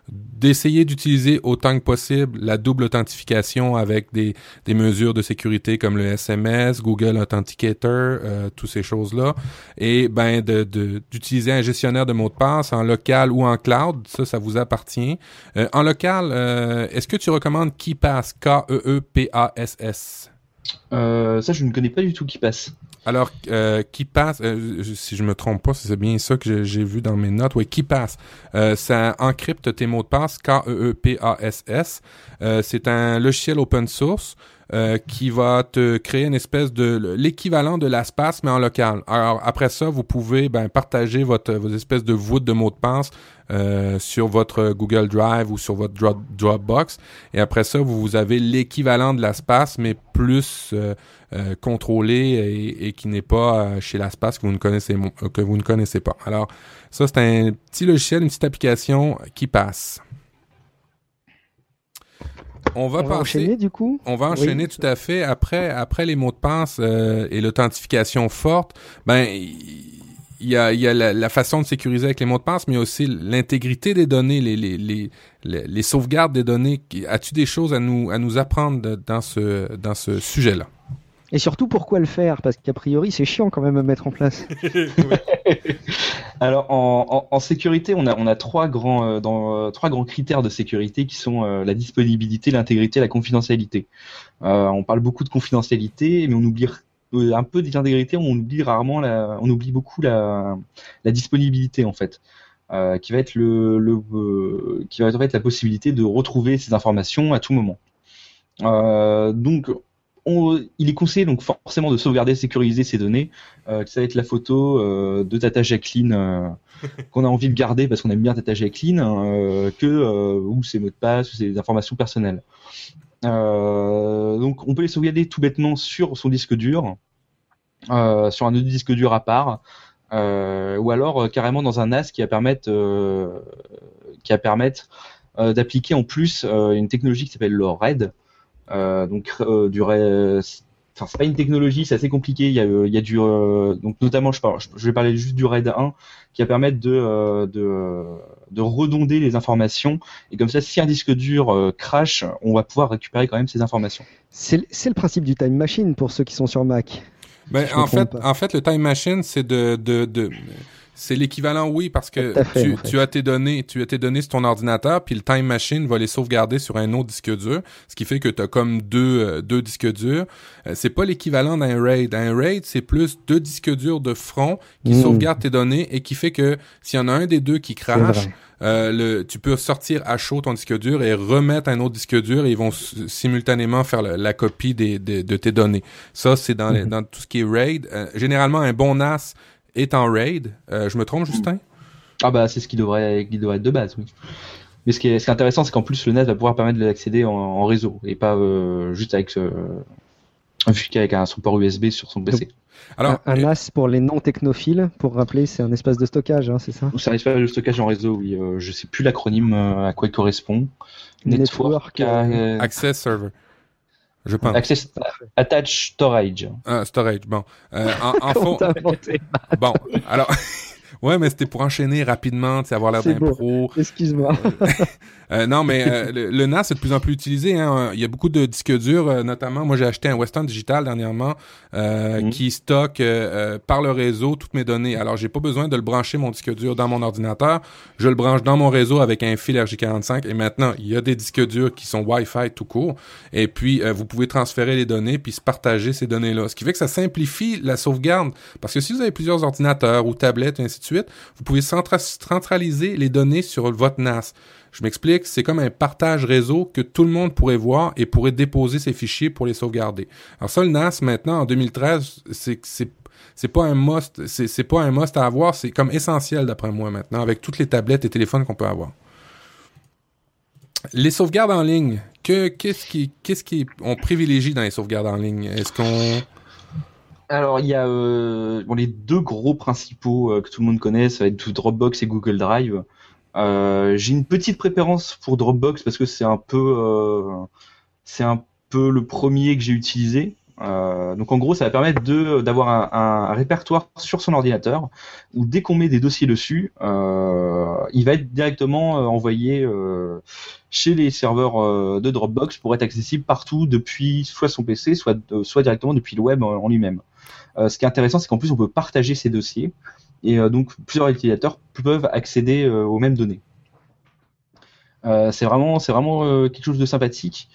d'essayer d'utiliser autant que possible la double authentification avec des, mesures de sécurité comme le SMS, Google Authenticator, euh, toutes ces choses-là, et ben d'utiliser un gestionnaire de mots de passe en local ou en cloud, ça, ça vous appartient. Euh, en local, euh, est-ce que tu recommandes KeePass, K-E-E-P-A-S-S? Ça, je ne connais pas du tout KeePass. Alors, euh, qui passe, euh, si je me trompe pas, c'est bien ça que j'ai vu dans mes notes. Oui, qui passe, euh, ça encrypte tes mots de passe, K-E-E-P-A-S-S. Euh, c'est un logiciel open source euh, qui va te créer une espèce de l'équivalent de l'espace mais en local. Alors après ça, vous pouvez ben, partager votre vos espèces de voûtes de mots de passe euh, sur votre Google Drive ou sur votre Dropbox. Et après ça, vous, avez l'équivalent de l'espace mais plus euh, euh, contrôlé et, et qui n'est pas chez l'espace que vous ne connaissez que vous ne connaissez pas. Alors ça, c'est un petit logiciel, une petite application qui passe. On va, enchaîner du coup? On va enchaîner tout à fait. Après, après les mots de passe euh, et l'authentification forte, ben il y a, y a la, façon de sécuriser avec les mots de passe, mais aussi l'intégrité des données, les, les, les, les, sauvegardes des données. As-tu des choses à nous, à nous apprendre dans ce, dans ce sujet-là? Et surtout, pourquoi le faire? Parce qu'a priori, c'est chiant quand même à mettre en place. *laughs* *laughs* Alors, en, en, sécurité, on a, on a trois, grands, euh, dans, euh, trois grands critères de sécurité qui sont euh, la disponibilité, l'intégrité la confidentialité. on parle beaucoup de confidentialité, mais on oublie un peu d'intégrité, on oublie rarement, la, on oublie beaucoup la, la disponibilité en fait. qui va être le, le qui va être en fait la possibilité de retrouver ces informations à tout moment. donc il est conseillé donc forcément de sauvegarder, sécuriser ces données. Euh, ça va être la photo euh, de Tata Jacqueline euh, *laughs* qu'on a envie de garder parce qu'on aime bien Tata Jacqueline, euh, que ou ses mots de passe, ou ses informations personnelles. donc on peut les sauvegarder tout bêtement sur son disque dur, sur un autre disque dur à part, ou alors carrément dans un NAS qui va permettre, qui va permettre d'appliquer en plus une technologie qui s'appelle le RAID. Euh, donc euh, du RAID, enfin c'est pas une technologie, c'est assez compliqué. Il y a, euh, il y a du, euh, donc notamment, je, parle, je vais parler juste du RAID 1, qui va permettre de, euh, de, de redonder les informations. Et comme ça, si un disque dur euh, crash, on va pouvoir récupérer quand même ces informations. C'est le- c'est le principe du time machine pour ceux qui sont sur Mac. Ben, en fait, pas. en fait, le time machine, c'est de, de, de c'est l'équivalent, oui, parce que fait, tu, en fait. tu as tes données, tu as tes données sur ton ordinateur, puis le time machine va les sauvegarder sur un autre disque dur, ce qui fait que tu as comme deux, euh, deux disques durs. Euh, c'est pas l'équivalent d'un RAID. Un RAID, c'est plus deux disques durs de front qui Mm. sauvegardent tes données et qui fait que s'il y en a un des deux qui crache, euh, le, tu peux sortir à chaud ton disque dur et remettre un autre disque dur et ils vont simultanément faire le- la copie des, des- de tes données. Ça, c'est dans, les- Mhm. dans tout ce qui est RAID. Euh, généralement, un bon NAS est en RAID. Euh, je me trompe, Justin? Ah bah c'est ce qui devrait, qui devrait être de base, oui. Mais ce qui est, ce qui est intéressant, c'est qu'en plus le NAS va pouvoir permettre d'accéder en, en réseau et pas euh, juste avec un fichier avec un, son port USB sur son PC. Alors, un, un NAS pour les non technophiles, pour rappeler, c'est un espace de stockage, hein, c'est ça? C'est un espace de stockage en réseau, oui. Euh, je sais plus l'acronyme à quoi il correspond. Network, euh, Access Server. Je pense. Access Attach Storage. Ah, storage, bon. Euh, en, *laughs* fond, bon, alors... ouais, mais c'était pour enchaîner rapidement, tu sais, avoir l'air d'un pro. Excuse-moi. *laughs* Euh, non, mais euh, le, le NAS est de plus en plus utilisé. Hein. Il y a beaucoup de disques durs, euh, notamment. Moi, j'ai acheté un Western Digital dernièrement euh, Mhm. qui stocke euh, euh, par le réseau toutes mes données. Alors, j'ai pas besoin de le brancher mon disque dur dans mon ordinateur. Je le branche dans mon réseau avec un fil RJ45. Et maintenant, il y a des disques durs qui sont Wi-Fi tout court. Et puis, euh, vous pouvez transférer les données puis se partager ces données-là. Ce qui fait que ça simplifie la sauvegarde. Parce que si vous avez plusieurs ordinateurs ou tablettes et ainsi de suite, vous pouvez centra- centraliser les données sur votre NAS. Je m'explique, c'est comme un partage réseau que tout le monde pourrait voir et pourrait déposer ses fichiers pour les sauvegarder. Alors ça, le NAS, maintenant, en 2013, c'est c'est pas un must, c'est pas un must à avoir, c'est comme essentiel d'après moi maintenant, avec toutes les tablettes et téléphones qu'on peut avoir. Les sauvegardes en ligne, que qu'est-ce qui privilégie dans les sauvegardes en ligne? Est-ce qu'on Alors, il y a euh, les deux gros principaux euh, que tout le monde connaît, ça va être Dropbox et Google Drive. Euh, J'ai une petite préférence pour Dropbox parce que c'est un peu, le premier que j'ai utilisé. Donc en gros, ça va permettre d'avoir un, répertoire sur son ordinateur où dès qu'on met des dossiers dessus, il va être directement envoyé chez les serveurs de Dropbox pour être accessible partout depuis soit son PC, soit soit directement depuis le web en lui-même. Euh, ce qui est intéressant, c'est qu'en plus on peut partager ces dossiers et euh, donc plusieurs utilisateurs peuvent accéder euh, aux mêmes données. C'est vraiment, c'est vraiment quelque chose de sympathique.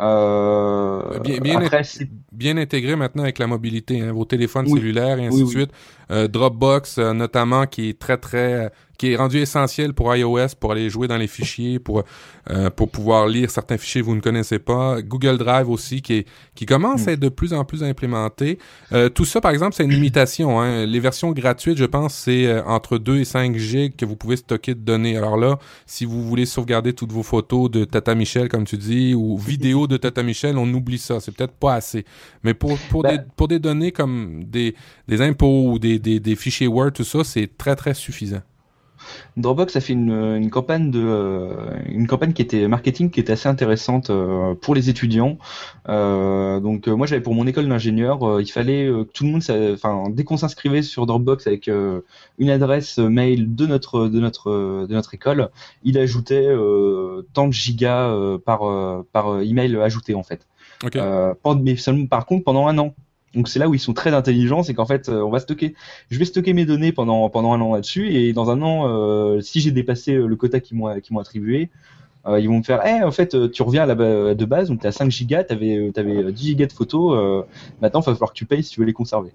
Euh, Bien- bien après, c'est- bien intégré maintenant avec la mobilité, hein, vos téléphones Oui. cellulaires et ainsi Oui, de oui. suite. Euh, Dropbox euh, notamment qui est très très qui est rendu essentiel pour iOS pour aller jouer dans les fichiers pour euh, pour pouvoir lire certains fichiers que vous ne connaissez pas. Google Drive aussi qui est qui commence Mm. à être de plus en plus implémenté. Euh, tout ça par exemple c'est une limitation. Hein. Les versions gratuites je pense c'est euh, entre 2 et 5 gigs que vous pouvez stocker de données. Alors là si vous voulez sauvegarder toutes vos photos de Tata Michel comme tu dis ou vidéos de Tata Michel on oublie ça. C'est peut-être pas assez. Mais pour pour Ben- des pour des données comme des des impôts ou des des, des fichiers Word tout ça c'est très très suffisant. Dropbox a fait une, une campagne de euh, une campagne qui était marketing qui était assez intéressante euh, pour les étudiants. Euh, donc moi j'avais pour mon école d'ingénieur, il fallait que tout le monde, enfin dès qu'on s'inscrivait sur Dropbox avec une adresse mail de notre de notre de notre école, il ajoutait tant de gigas par par email ajouté en fait. Euh, mais seulement par contre pendant un an. Donc c'est là où ils sont très intelligents, c'est qu'en fait euh, on va stocker, je vais stocker mes données pendant pendant un an là-dessus et dans un an, euh, si j'ai dépassé euh, le quota qu'ils m'ont qu'ils m'ont attribué, euh, ils vont me faire, eh en fait tu reviens à la de base, donc t'as 5 gigas, t'avais t'avais 10 gigas de photos, euh, maintenant il va falloir que tu payes si tu veux les conserver.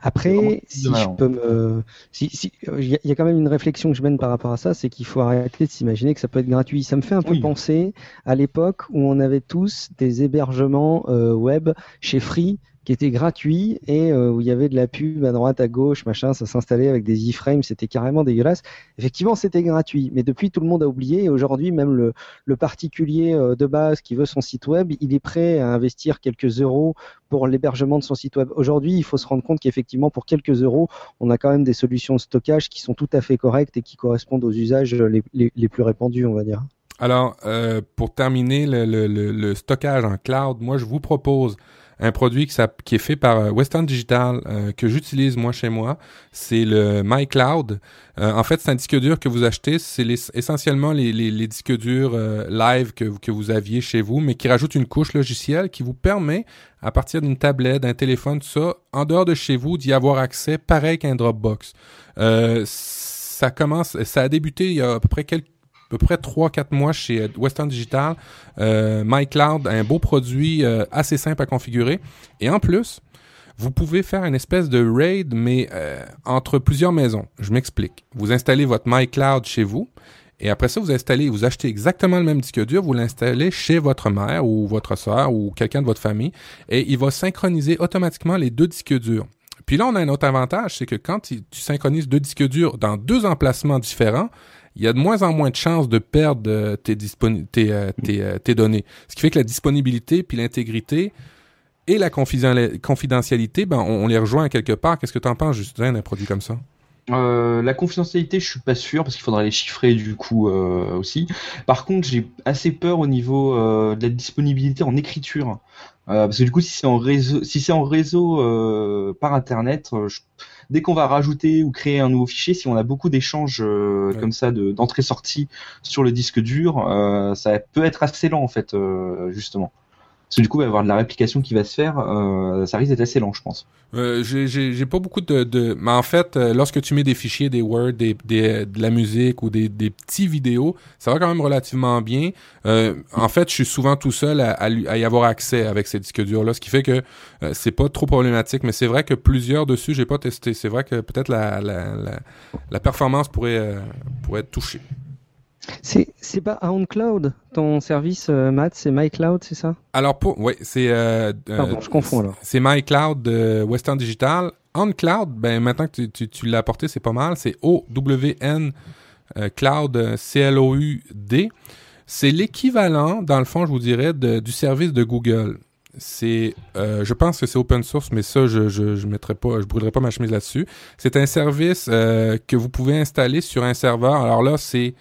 Après, si je malin. peux me, si, si, il y, a- il y a quand même une réflexion que je mène par rapport à ça, c'est qu'il faut arrêter de s'imaginer que ça peut être gratuit. Ça me fait un peu Oui. penser à l'époque où on avait tous des hébergements web chez Free qui étaient gratuits et euh, où il y avait de la pub à droite, à gauche, machin, ça s'installait avec des iframes, c'était carrément dégueulasse. Effectivement, c'était gratuit, mais depuis tout le monde a oublié et aujourd'hui même le, particulier euh, de base qui veut son site web, il est prêt à investir quelques euros pour l'hébergement de son site web. Aujourd'hui, il faut se rendre compte qu'effectivement, pour quelques euros, on a quand même des solutions de stockage qui sont tout à fait correctes et qui correspondent aux usages les, plus répandus, on va dire. Alors, euh, pour terminer le stockage en cloud, moi, je vous propose un produit qui, est fait par euh, Western Digital euh, que j'utilise moi chez moi. C'est le MyCloud. Euh, en fait, c'est un disque dur que vous achetez. C'est essentiellement les, disques durs live que, vous- que vous aviez chez vous, mais qui rajoute une couche logicielle qui vous permet, à partir d'une tablette, d'un téléphone, tout ça, en dehors de chez vous, d'y avoir accès pareil qu'un Dropbox. Ça commence, ça a débuté il y a à peu près quelques peu près 3-4 mois chez euh, Western Digital. Euh, MyCloud, un beau produit euh, assez simple à configurer. Et en plus, vous pouvez faire une espèce de raid, mais euh, entre plusieurs maisons. Je m'explique. Vous installez votre MyCloud chez vous. Et après ça, vous installez, vous achetez exactement le même disque dur, vous l'installez chez votre mère ou votre soeur ou quelqu'un de votre famille, et il va synchroniser automatiquement les deux disques durs. Puis là, on a un autre avantage, c'est que quand tu tu synchronises deux disques durs dans deux emplacements différents, il y a de moins en moins de chances de perdre euh, euh, euh, tes données. Ce qui fait que la disponibilité puis l'intégrité et la confiden- confidentialité, ben, on, les rejoint quelque part. Qu'est-ce que tu en penses, Justin, d'un produit comme ça? La confidentialité, je suis pas sûr parce qu'il faudra les chiffrer du coup aussi. Par contre, j'ai assez peur au niveau de la disponibilité en écriture, parce que du coup, si c'est en réseau, si c'est en réseau par internet, je- dès qu'on va rajouter ou créer un nouveau fichier, si on a beaucoup d'échanges euh, Ouais. comme ça de d'entrée-sortie sur le disque dur, euh, ça peut être assez lent en fait, euh, justement. Parce que du coup, il va y avoir de la réplication qui va se faire, euh, ça risque d'être assez lent, je pense. Euh, j'ai- pas beaucoup de, de... Mais en fait, euh, lorsque tu mets des fichiers, des Word, des, des, de la musique ou des, des petits vidéos, ça va quand même relativement bien. Euh, en fait, je suis souvent tout seul à, à, à y avoir accès avec ces disques durs-là, ce qui fait que euh, c'est pas trop problématique. Mais c'est vrai que plusieurs dessus, j'ai pas testé. C'est vrai que peut-être la, la, la, la performance pourrait, euh, pourrait être touchée. C'est c'est pas OnCloud, ton service, euh, Matt, c'est MyCloud, c'est ça? Alors, pour, oui, c'est. Euh, euh, Pardon, je confonds alors. C'est MyCloud de Western Digital. OnCloud, ben maintenant que tu, tu, tu l'as apporté, c'est pas mal. C'est O-W-N euh, Cloud C-L-O-U-D. C'est l'équivalent, dans le fond, je vous dirais, de- du service de Google. C'est, je pense que c'est open source, mais ça, je je, je mettrai pas, je brûlerai pas ma chemise là-dessus. C'est un service que vous pouvez installer sur un serveur. Alors là, c'est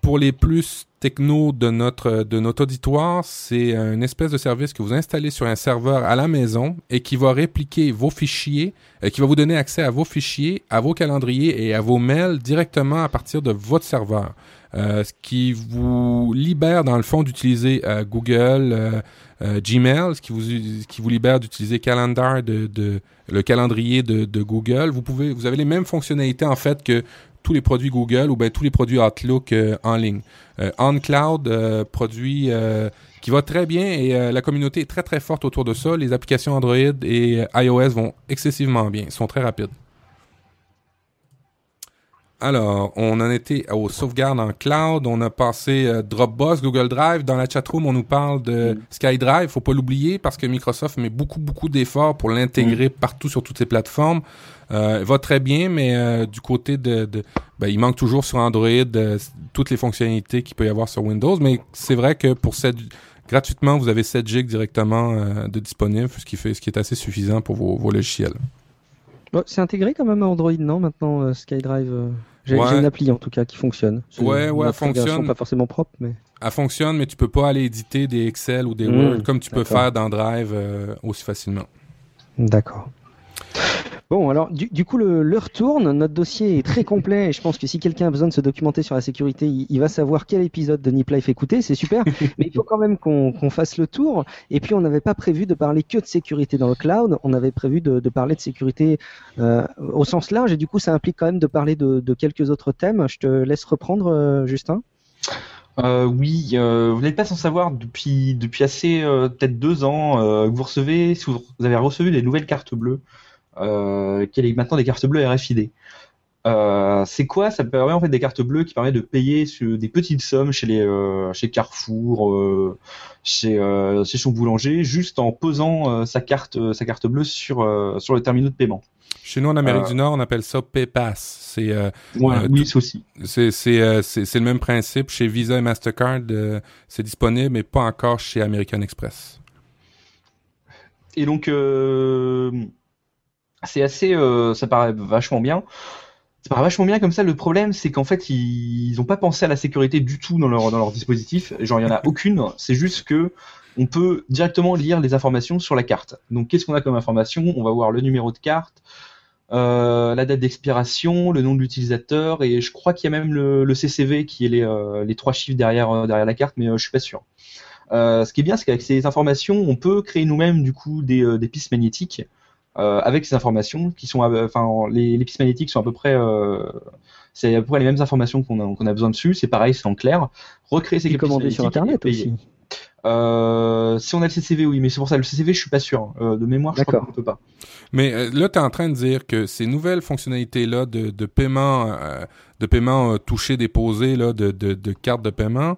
pour les plus techno de notre de notre auditoire, c'est un espèce de service que vous installez sur un serveur à la maison et qui va répliquer vos fichiers, euh, qui va vous donner accès à vos fichiers, à vos calendriers et à vos mails directement à partir de votre serveur. Euh, ce qui vous libère dans le fond d'utiliser euh, Google, Gmail, ce qui vous qui vous libère d'utiliser Calendar de, de le calendrier de, de Google. Vous pouvez vous avez les mêmes fonctionnalités en fait que tous les produits Google ou bien tous les produits Outlook euh, en ligne. Euh, OnCloud, euh, produit euh, qui va très bien et la communauté est très très forte autour de ça. Les applications Android et iOS vont excessivement bien, sont très rapides. Alors, on en était aux sauvegardes en cloud, on a passé Dropbox, Google Drive. Dans la chatroom, on nous parle de SkyDrive. Faut pas l'oublier parce que Microsoft met beaucoup beaucoup d'efforts pour l'intégrer partout sur toutes ses plateformes. Euh, va très bien, mais euh, du côté de, de ben, il manque toujours sur Android euh, toutes les fonctionnalités qu'il peut y avoir sur Windows. Mais c'est vrai que pour 7 gratuitement, vous avez 7 gigs directement euh, de disponible, ce qui fait ce qui est assez suffisant pour vos, vos logiciels. Bon, c'est intégré quand même à Android, non Maintenant, SkyDrive. J'ai Ouais. une appli en tout cas qui fonctionne. Ouais, ouais, elle fonctionne. Pas forcément propre, mais. Elle fonctionne, mais tu peux pas aller éditer des Excel ou des Mmh, Word comme tu peux faire dans Drive euh, aussi facilement. D'accord. Bon, alors du, du coup, le- l'heure tourne. Notre dossier est très complet et je pense que si quelqu'un a besoin de se documenter sur la sécurité, il, il va savoir quel épisode de Nip Life écouter. C'est super. *laughs* Mais il faut quand même qu'on qu'on fasse le tour. Et puis, on n'avait pas prévu de parler que de sécurité dans le cloud. On avait prévu de, de parler de sécurité euh, au sens large. Et du coup, ça implique quand même de parler de, de quelques autres thèmes. Je te laisse reprendre, euh, Justin. Euh, oui, euh, vous n'êtes pas sans savoir depuis depuis assez euh, peut-être deux ans que vous recevez, si vous avez reçu les nouvelles cartes bleues, euh, qui est maintenant des cartes bleues RFID. Euh, c'est quoi? Ça permet en fait des cartes bleues qui permettent de payer sur des petites sommes chez les euh, chez Carrefour, euh, chez chez son boulanger, juste en posant sa carte sa carte bleue sur sur le terminal de paiement. Chez nous, en Amérique du Nord, on appelle ça PayPass. C'est Ouais, oui, c'est aussi. c'est c'est le même principe chez Visa et Mastercard. c'est disponible, mais pas encore chez American Express. Et donc, c'est assez, euh, ça paraît vachement bien. Ça paraît vachement bien comme ça. Le problème, c'est qu'en fait, ils n'ont pas pensé à la sécurité du tout dans leur, dans leur dispositif. Genre, il n'y en a *laughs* aucune. C'est juste que on peut directement lire les informations sur la carte. Donc, qu'est-ce qu'on a comme information? On va voir le numéro de carte, euh, la date d'expiration, le nom de l'utilisateur, et je crois qu'il y a même le, le CCV qui est les, euh, les trois chiffres derrière, derrière la carte, mais je suis pas sûr. Ce qui est bien, c'est qu'avec ces informations, on peut créer nous-mêmes du coup des, des pistes magnétiques euh, avec ces informations qui sont, euh, enfin, les, les pistes magnétiques sont à peu près, euh, c'est à peu près les mêmes informations qu'on a, qu'on a besoin dessus. C'est pareil, c'est en clair. Recréer ces commandé sur Internet aussi. Euh, si on a le CCV, oui, mais c'est pour ça le CCV, je suis pas sûr. Euh, de mémoire, je crois qu'on peut pas. Mais euh, là, tu es en train de dire que ces nouvelles fonctionnalités-là de, de paiement, euh, de paiement euh, touché, déposé, là, de, de, de carte de paiement,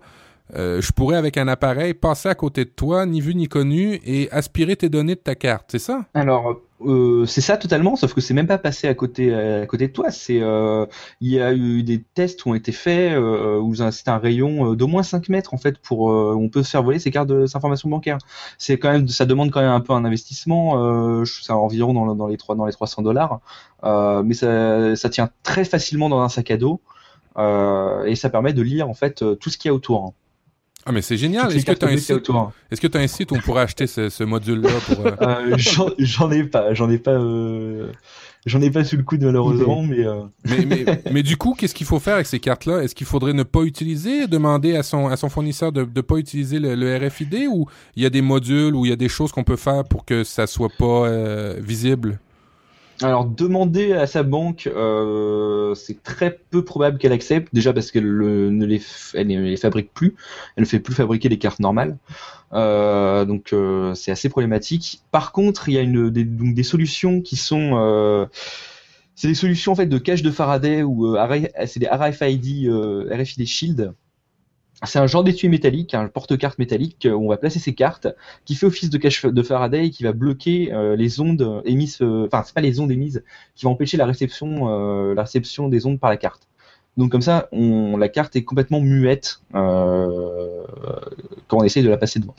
euh, je pourrais, avec un appareil, passer à côté de toi, ni vu ni connu, et aspirer tes données de ta carte, c'est ça? Alors, euh, c'est ça totalement, sauf que c'est même pas passé à côté côté de toi. C'est euh, il y a eu des tests qui ont été faits euh, où c'est un rayon euh, d'au moins 5 mètres en fait pour euh, on peut se faire voler ces cartes informations bancaires. C'est quand même ça demande quand même un peu un investissement. Euh, c'est environ dans, le- dans les trois dans les 300 dollars, euh, mais ça ça tient très facilement dans un sac à dos. Euh, et ça permet de lire en fait euh, tout ce qu'il y a autour. Ah, mais c'est génial. Est-ce que tu as tu un site où on pourrait acheter ce, ce module-là pour, euh, Euh, *laughs* j'en j'en ai pas, j'en ai pas, euh, j'en ai pas sous le coude malheureusement, mais euh, mais, mais, mais du coup, qu'est-ce qu'il faut faire avec ces cartes-là? Est-ce qu'il faudrait ne pas utiliser, demander à son, à son fournisseur de ne pas utiliser le, le RFID ou il y a des modules ou il y a des choses qu'on peut faire pour que ça soit pas euh, visible? Alors demander à sa banque, euh, c'est très peu probable qu'elle accepte. Déjà parce qu'elle le- ne les, fabrique plus, elle ne fait plus fabriquer les cartes normales. Euh, donc euh, c'est assez problématique. Par contre, il y a des, des solutions qui sont c'est des solutions en fait de cache de Faraday ou c'est des RFID RFID Shield. C'est un genre d'étui métallique, un porte-carte métallique euh, où on va placer ces cartes, qui fait office de cache de Faraday et qui va bloquer euh, les ondes émises, euh, enfin c'est pas les ondes émises, qui va empêcher la réception, euh, la réception des ondes par la carte. Donc comme ça, on, la carte est complètement muette euh, quand on essaye de la passer devant.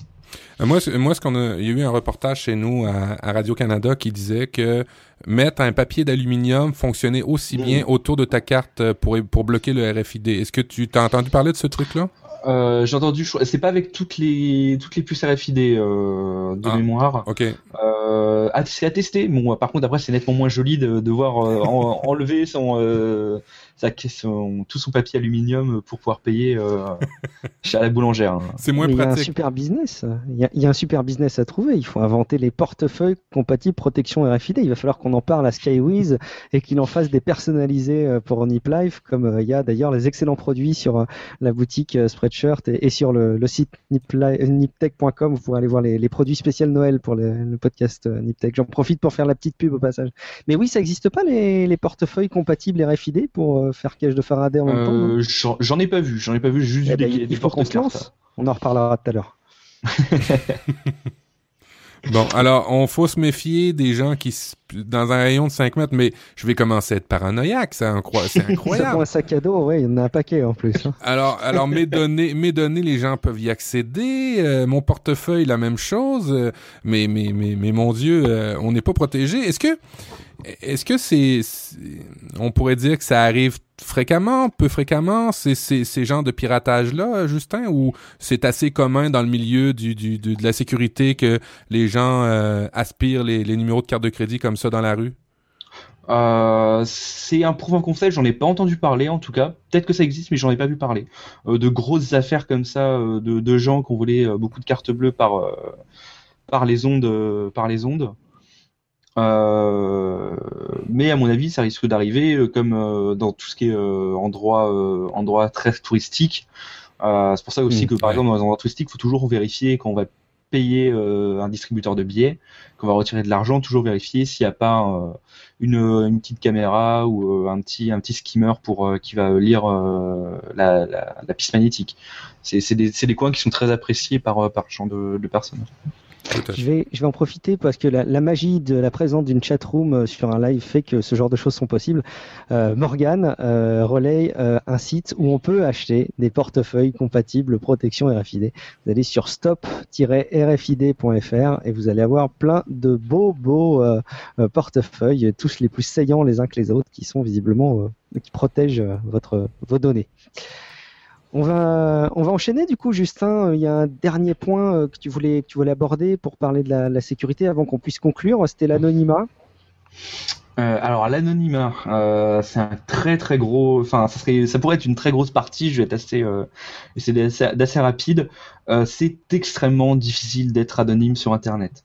Euh, Moi, moi, ce qu'on a, il y a eu un reportage chez nous à, à Radio Canada qui disait que mettre un papier d'aluminium fonctionnait aussi bien autour de ta carte euh, pour pour bloquer le RFID. Est-ce que tu t'as entendu parler de ce truc-là? Euh, J'ai entendu, c'est pas avec toutes les toutes les puces RFID euh, de Ah. mémoire. Ok. Euh, à- c'est à tester. Bon, par contre, après, c'est nettement moins joli de, de voir euh, en- *laughs* enlever son, euh, sa, son- tout son papier aluminium pour pouvoir payer euh, *laughs* chez la boulangère. hein. C'est moins Mais il y a un pratique. super business. Il y, a, il y a un super business à trouver. Il faut inventer les portefeuilles compatibles protection RFID. Il va falloir qu'on en parle à Skywiz et qu'il en fasse des personnalisés euh, pour Nip Life, comme euh, il y a d'ailleurs les excellents produits sur la boutique Spreadshirt et, et sur le, le site niptech.com. Vous pourrez aller voir les, les produits spéciaux Noël pour le, le podcast Niptech. J'en profite pour faire la petite pub au passage. Mais oui, ça n'existe pas les, les portefeuilles compatibles RFID pour euh, faire cache de Faraday en même temps. Euh, J'en ai pas vu. J'en ai pas vu. J'ai Juste Eh vu ben, des, il des se porte-cartes. lance. On en reparlera tout à l'heure. *laughs* Bon, alors, on faut se méfier des gens qui, s- dans un rayon de 5 mètres, mais je vais commencer à être paranoïaque, c'est *laughs* incroyable. Un sac à dos, ouais, il y en a un paquet en plus. hein. Alors, alors mes données, mes données, les gens peuvent y accéder. euh, mon portefeuille, la même chose. euh, mais, mais, mais, mais mon Dieu, euh, on n'est pas protégé. Est-ce que, est-ce que c'est, on pourrait dire que ça arrive fréquemment, peu fréquemment, ces, ces, ces genres de piratage-là, Justin, ou c'est assez commun dans le milieu du, du, du- de la sécurité que les gens aspirent les, les numéros de carte de crédit comme ça dans la rue? Euh, c'est un proof of concept, j'en ai pas entendu parler en tout cas. Peut-être que ça existe, mais j'en ai pas vu parler. Euh, de grosses affaires comme ça, euh, de, de gens qui ont volé beaucoup de cartes bleues par par les ondes, par les ondes. Mais à mon avis, ça risque d'arriver comme dans tout ce qui est endroit endroit très touristique. C'est pour ça aussi Mmh, que par ouais. exemple dans les endroits touristiques, il faut toujours vérifier quand on va payer euh, un distributeur de billets, qu'on va retirer de l'argent, toujours vérifier s'il n'y a pas euh, une, une petite caméra ou euh, un petit un skimmer pour euh, qui va lire euh, la, piste magnétique. C'est des, coins qui sont très appréciés par euh, par ce genre de, de personnes. Je vais, je vais en profiter parce que la, la magie de la présence d'une chatroom euh, sur un live fait que ce genre de choses sont possibles. Euh, Morgan euh, relaye euh, un site où on peut acheter des portefeuilles compatibles protection RFID. Vous allez sur stop-rfid.fr et vous allez avoir plein de beaux, beaux euh, euh, portefeuilles, tous les plus saillants les uns que les autres, qui sont visiblement euh, qui protègent votre vos données. On va, enchaîner du coup, Justin. Il y a un dernier point euh, que tu voulais, tu voulais aborder pour parler de la, sécurité avant qu'on puisse conclure. C'était l'anonymat. Euh, alors l'anonymat, euh, c'est un très très gros, enfin ça pourrait être une très grosse partie. Je vais être assez, d'assez rapide. C'est extrêmement difficile d'être anonyme sur Internet.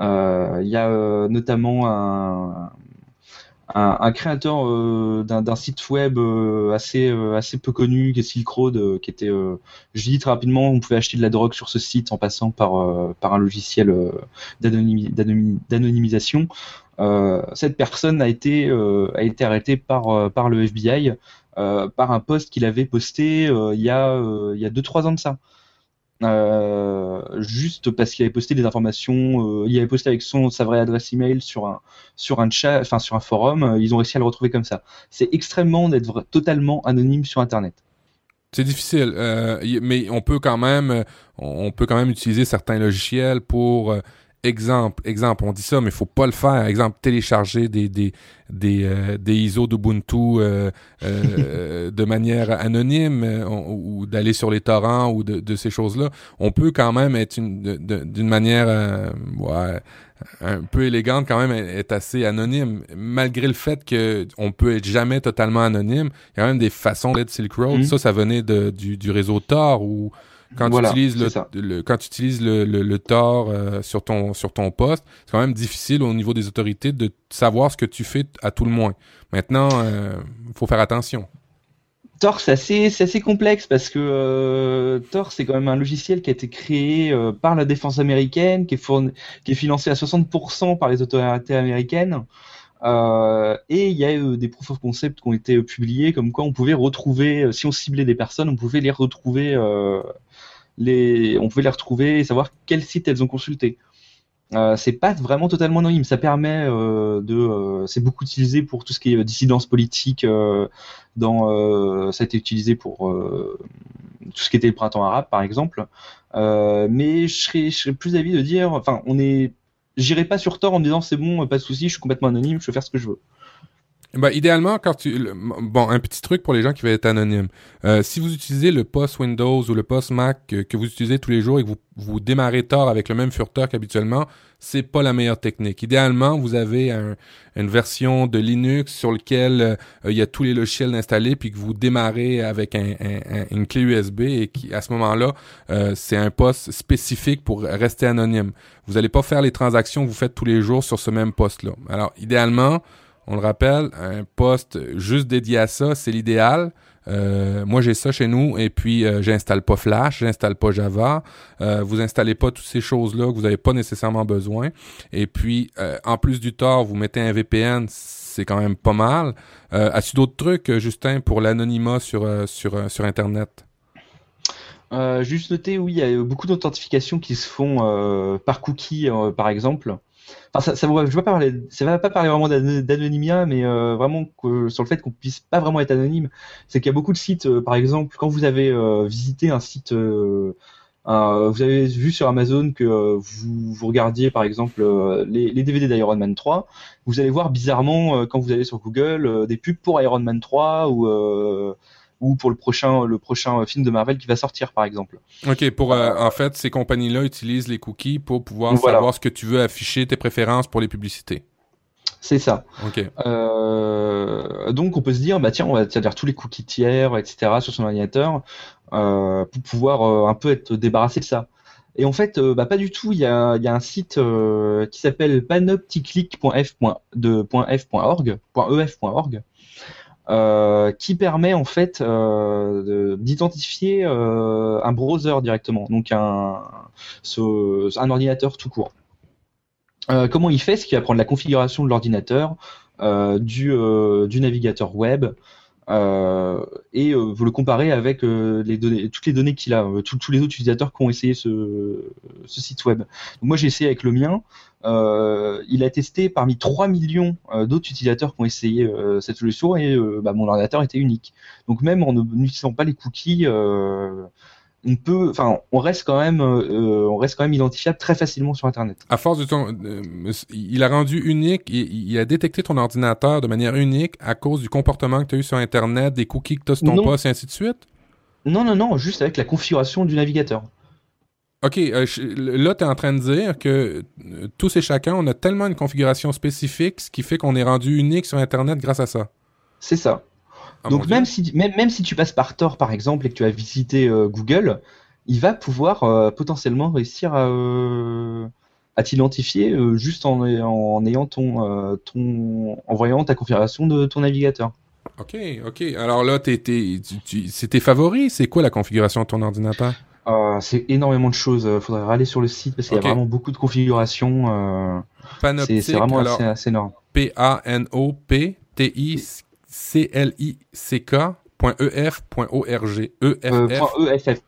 Il y a notamment un, un, créateur euh, d'un site web euh, assez euh, assez peu connu, qui est Silk Road, qui était, je dis très rapidement, on pouvait acheter de la drogue sur ce site en passant par par un logiciel d'anonymi- d'anonymi- d'anonymisation. Cette personne a été a été arrêtée par par le FBI par un post qu'il avait posté il y a il y a deux trois ans de ça. Euh, juste parce qu'il avait posté des informations, euh, il avait posté avec son sa vraie adresse email sur un sur un chat, enfin sur un forum. euh, ils ont réussi à le retrouver comme ça. C'est extrêmement d'être totalement anonyme sur Internet. C'est difficile, mais on peut quand même, on peut quand même utiliser certains logiciels pour exemple, exemple, on dit ça, mais faut pas le faire. Exemple, télécharger des des des, euh, des ISO d'Ubuntu euh, euh, *laughs* de manière anonyme euh, on- ou d'aller sur les torrents ou de, de ces choses-là. On peut quand même être une- d'une manière euh, ouais, un peu élégante quand même être assez anonyme malgré le fait que on peut être jamais totalement anonyme il y a quand même des façons d'être Silk Road Mhm. ça ça venait de, du, du réseau Tor ou quand Voilà, tu utilises le, le- quand tu utilises le, le, le Tor euh, sur ton sur ton poste c'est quand même difficile au niveau des autorités de savoir ce que tu fais à tout le moins. Maintenant euh, faut faire attention. Tor, c'est assez, c'est assez complexe parce que euh, Tor, c'est quand même un logiciel qui a été créé euh, par la défense américaine, qui est, fourni, qui est financé à 60% par les autorités américaines. Euh, et il y a eu des proof of concept qui ont été publiés, comme quoi on pouvait retrouver, si on ciblait des personnes, on pouvait les retrouver, on pouvait les retrouver et savoir quel site elles ont consulté. Euh, c'est pas vraiment totalement anonyme. Ça permet euh, de, euh, c'est beaucoup utilisé pour tout ce qui est dissidence politique. ça a été utilisé pour tout ce qui était le printemps arabe, par exemple. Mais je serais, plus d'avis de dire, enfin, on est, j'irai pas sur Tor en me disant c'est bon, pas de souci, je suis complètement anonyme, je peux faire ce que je veux. Ben, idéalement, quand tu. bon, un petit truc pour les gens qui veulent être anonymes. Euh, si vous utilisez le post Windows ou le post Mac que, que vous utilisez tous les jours et que vous, vous démarrez Tor avec le même furteur qu'habituellement, c'est pas la meilleure technique. Idéalement, vous avez un- une version de Linux sur lequel euh, il y a tous les logiciels installés puis que vous démarrez avec un- une clé USB et qui, à ce moment-là, euh, c'est un poste spécifique pour rester anonyme. Vous n'allez pas faire les transactions que vous faites tous les jours sur ce même poste-là. Alors, idéalement, on le rappelle, un poste juste dédié à ça, c'est l'idéal. Euh, moi, j'ai ça chez nous et puis euh, j'installe pas Flash, j'installe pas Java. Euh, vous installez pas toutes ces choses-là que vous n'avez pas nécessairement besoin. Et puis, en plus du Tor, vous mettez un VPN, c'est quand même pas mal. As-tu d'autres trucs, Justin, pour l'anonymat sur sur sur Internet? Juste noter, oui, il y a beaucoup d'authentifications qui se font par cookie, par exemple. Enfin, ça, ça, va- je vais pas parler, ça va pas parler vraiment d'ano- d'anonymia, mais euh, vraiment que, sur le fait qu'on puisse pas vraiment être anonyme. C'est qu'il y a beaucoup de sites, euh, par exemple, quand vous avez euh, visité un site, euh, un- vous avez vu sur Amazon que euh, vous, vous regardiez, par exemple, les, les DVD d'Iron Man 3, vous allez voir bizarrement, quand vous allez sur Google, des pubs pour Iron Man 3 ou ou pour le prochain le prochain film de Marvel qui va sortir, par exemple. Ok, pour euh, en fait, ces compagnies-là utilisent les cookies pour pouvoir Voilà. savoir ce que tu veux afficher, tes préférences pour les publicités. C'est ça. Ok. Euh, donc on peut se dire, bah tiens, on va dire tous les cookies tiers, etc. sur son ordinateur euh, pour pouvoir euh, un peu être débarrassé de ça. Et en fait, bah, pas du tout. Il y a, il y a un site qui s'appelle panopticlick.f.org, euh, qui permet en fait euh, de- d'identifier euh, un browser directement, donc un, un ordinateur tout court. Euh, comment il fait? C'est qu'il va prendre la configuration de l'ordinateur, euh, du, du navigateur web, euh, et euh, vous le comparez avec euh, les données, toutes les données qu'il a, euh, tous les autres utilisateurs qui ont essayé ce, ce site web. Donc moi j'ai essayé avec le mien. Euh, il a testé parmi 3 millions euh, d'autres utilisateurs qui ont essayé cette solution et bah, mon ordinateur était unique. Donc même en n'utilisant pas les cookies, on peut, enfin, on reste quand même, euh, on reste quand même identifiable très facilement sur Internet. À force de ton, euh, il a rendu unique, il, il a détecté ton ordinateur de manière unique à cause du comportement que tu as eu sur Internet, des cookies que tu as sur ton Non. poste et ainsi de suite? Non, non, non, juste avec la configuration du navigateur. OK, euh, je- là, tu es en train de dire que euh, tous et chacun, on a tellement une configuration spécifique, ce qui fait qu'on est rendu unique sur Internet grâce à ça. C'est ça. Ah, Donc même si, même, même si tu passes par Tor par exemple et que tu as visité euh, Google, il va pouvoir euh, potentiellement réussir à, euh, à t'identifier juste en, en ayant ton, ton, en voyant ta configuration de ton navigateur. OK, OK. Alors là, t'es, t'es, c'est tes favoris? C'est quoi la configuration de ton ordinateur? Euh, c'est énormément de choses. euh, Faudrait aller sur le site parce qu'il y a vraiment beaucoup de configurations. euh, Panoptique, c'est c'est vraiment alors assez, assez énorme. P-A-N-O-P-T-I-C-L-I-C-K.ef.org. Euh, EFF.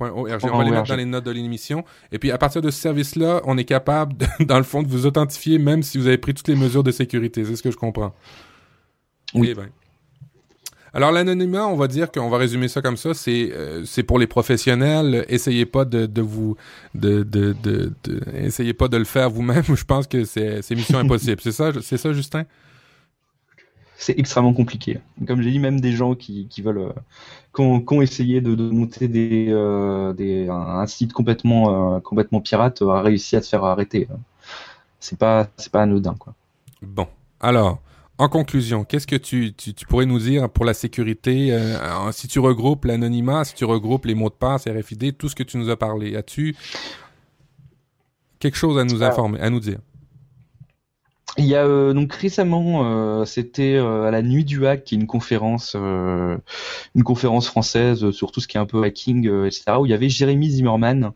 .org. On va les mettre dans les notes de l'émission. Et puis, à partir de ce service-là, on est capable, de- *laughs* dans le fond, de vous authentifier même si vous avez pris toutes les mesures de sécurité. C'est ce que je comprends. Oui. Eh ben. Alors, l'anonymat, on va dire qu'on va résumer ça comme ça. C'est euh, c'est pour les professionnels. Essayez pas de, de vous... De, de, de, de- essayez pas de le faire vous-même. *laughs* Je pense que c'est c'est mission impossible. C'est ça, c'est ça, Justin? C'est extrêmement compliqué. Comme j'ai dit, même des gens qui, qui veulent, euh, qui ont, qui ont essayé de, de monter des, euh, des, un, site complètement, euh, complètement pirate, a réussi à se faire arrêter. C'est pas, c'est pas anodin, quoi. Bon. Alors, en conclusion, qu'est-ce que tu, tu, tu pourrais nous dire pour la sécurité euh, si tu regroupes l'anonymat, si tu regroupes les mots de passe, RFID, tout ce que tu nous as parlé, as-tu quelque chose à nous informer, à nous dire? Il y a euh, donc récemment, euh, c'était euh, à la Nuit du Hack, qui est une conférence, euh, une conférence française sur tout ce qui est un peu hacking, euh, etc., où il y avait Jérémy Zimmerman,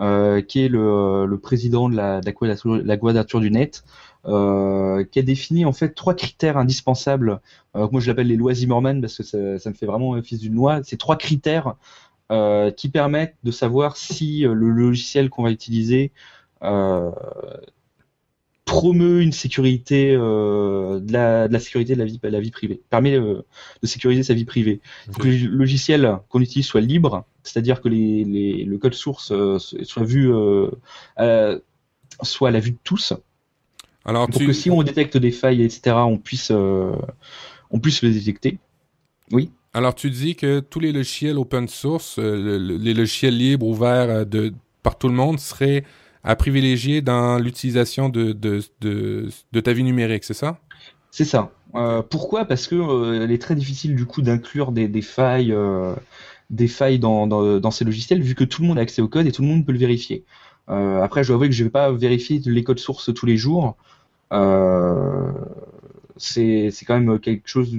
euh, qui est le, le président de la, de du net, euh, qui a défini en fait trois critères indispensables. Euh, moi, je l'appelle les lois Zimmerman parce que ça, ça me fait vraiment fils d'une loi. C'est trois critères euh, qui permettent de savoir si le logiciel qu'on va utiliser promeut une sécurité euh, de, la, de la sécurité de la vie, de la vie privée, permet euh, de sécuriser sa vie privée. Il faut que le logiciel qu'on utilise soit libre, c'est-à-dire que les, les, le code source euh, soit vu à- soit à la vue de tous, Alors, pour tu, que si on détecte des failles, etc., on puisse on puisse le détecter. Oui. alors tu dis que tous les logiciels open source, le- le- les logiciels libres ouverts de par tout le monde seraient à privilégier dans l'utilisation de, ta vie numérique, c'est ça? C'est ça. Euh, pourquoi? Parce que euh, est très difficile du coup d'inclure des, des failles, euh, dans, ces logiciels, vu que tout le monde a accès au code et tout le monde peut le vérifier. Après, je dois avouer que je vais pas vérifier les codes sources tous les jours. C'est quand même quelque chose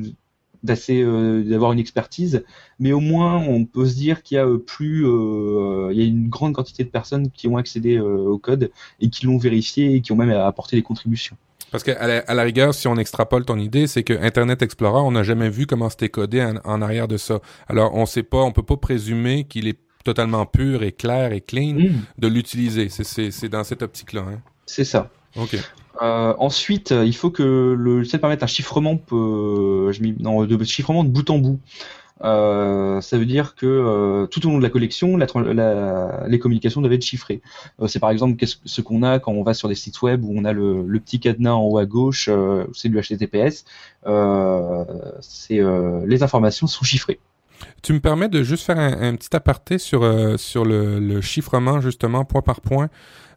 d'assez euh, d'avoir une expertise, mais au moins on peut se dire qu'il y a euh, plus, euh, il y a une grande quantité de personnes qui ont accédé au code et qui l'ont vérifié et qui ont même apporté des contributions. Parce qu'à la, à la rigueur, si on extrapole ton idée, c'est que Internet Explorer, on n'a jamais vu comment c'était codé en, en arrière de ça. Alors, on sait pas, on peut pas présumer qu'il est totalement pur et clair et clean de l'utiliser. C'est dans cette optique-là. Hein. C'est ça. OK. Euh, ensuite, euh, il faut que le logiciel permette un chiffrement, euh, je non, de chiffrement de bout en bout. Euh, ça veut dire que euh, tout au long de la collection, la la- les communications doivent être chiffrées. Euh, c'est par exemple ce qu'on a quand on va sur des sites web où on a le, le petit cadenas en haut à gauche, euh, c'est du HTTPS. Euh, les informations sont chiffrées. Tu me permets de juste faire un, un petit aparté sur, euh, sur le, le chiffrement, justement, point par point.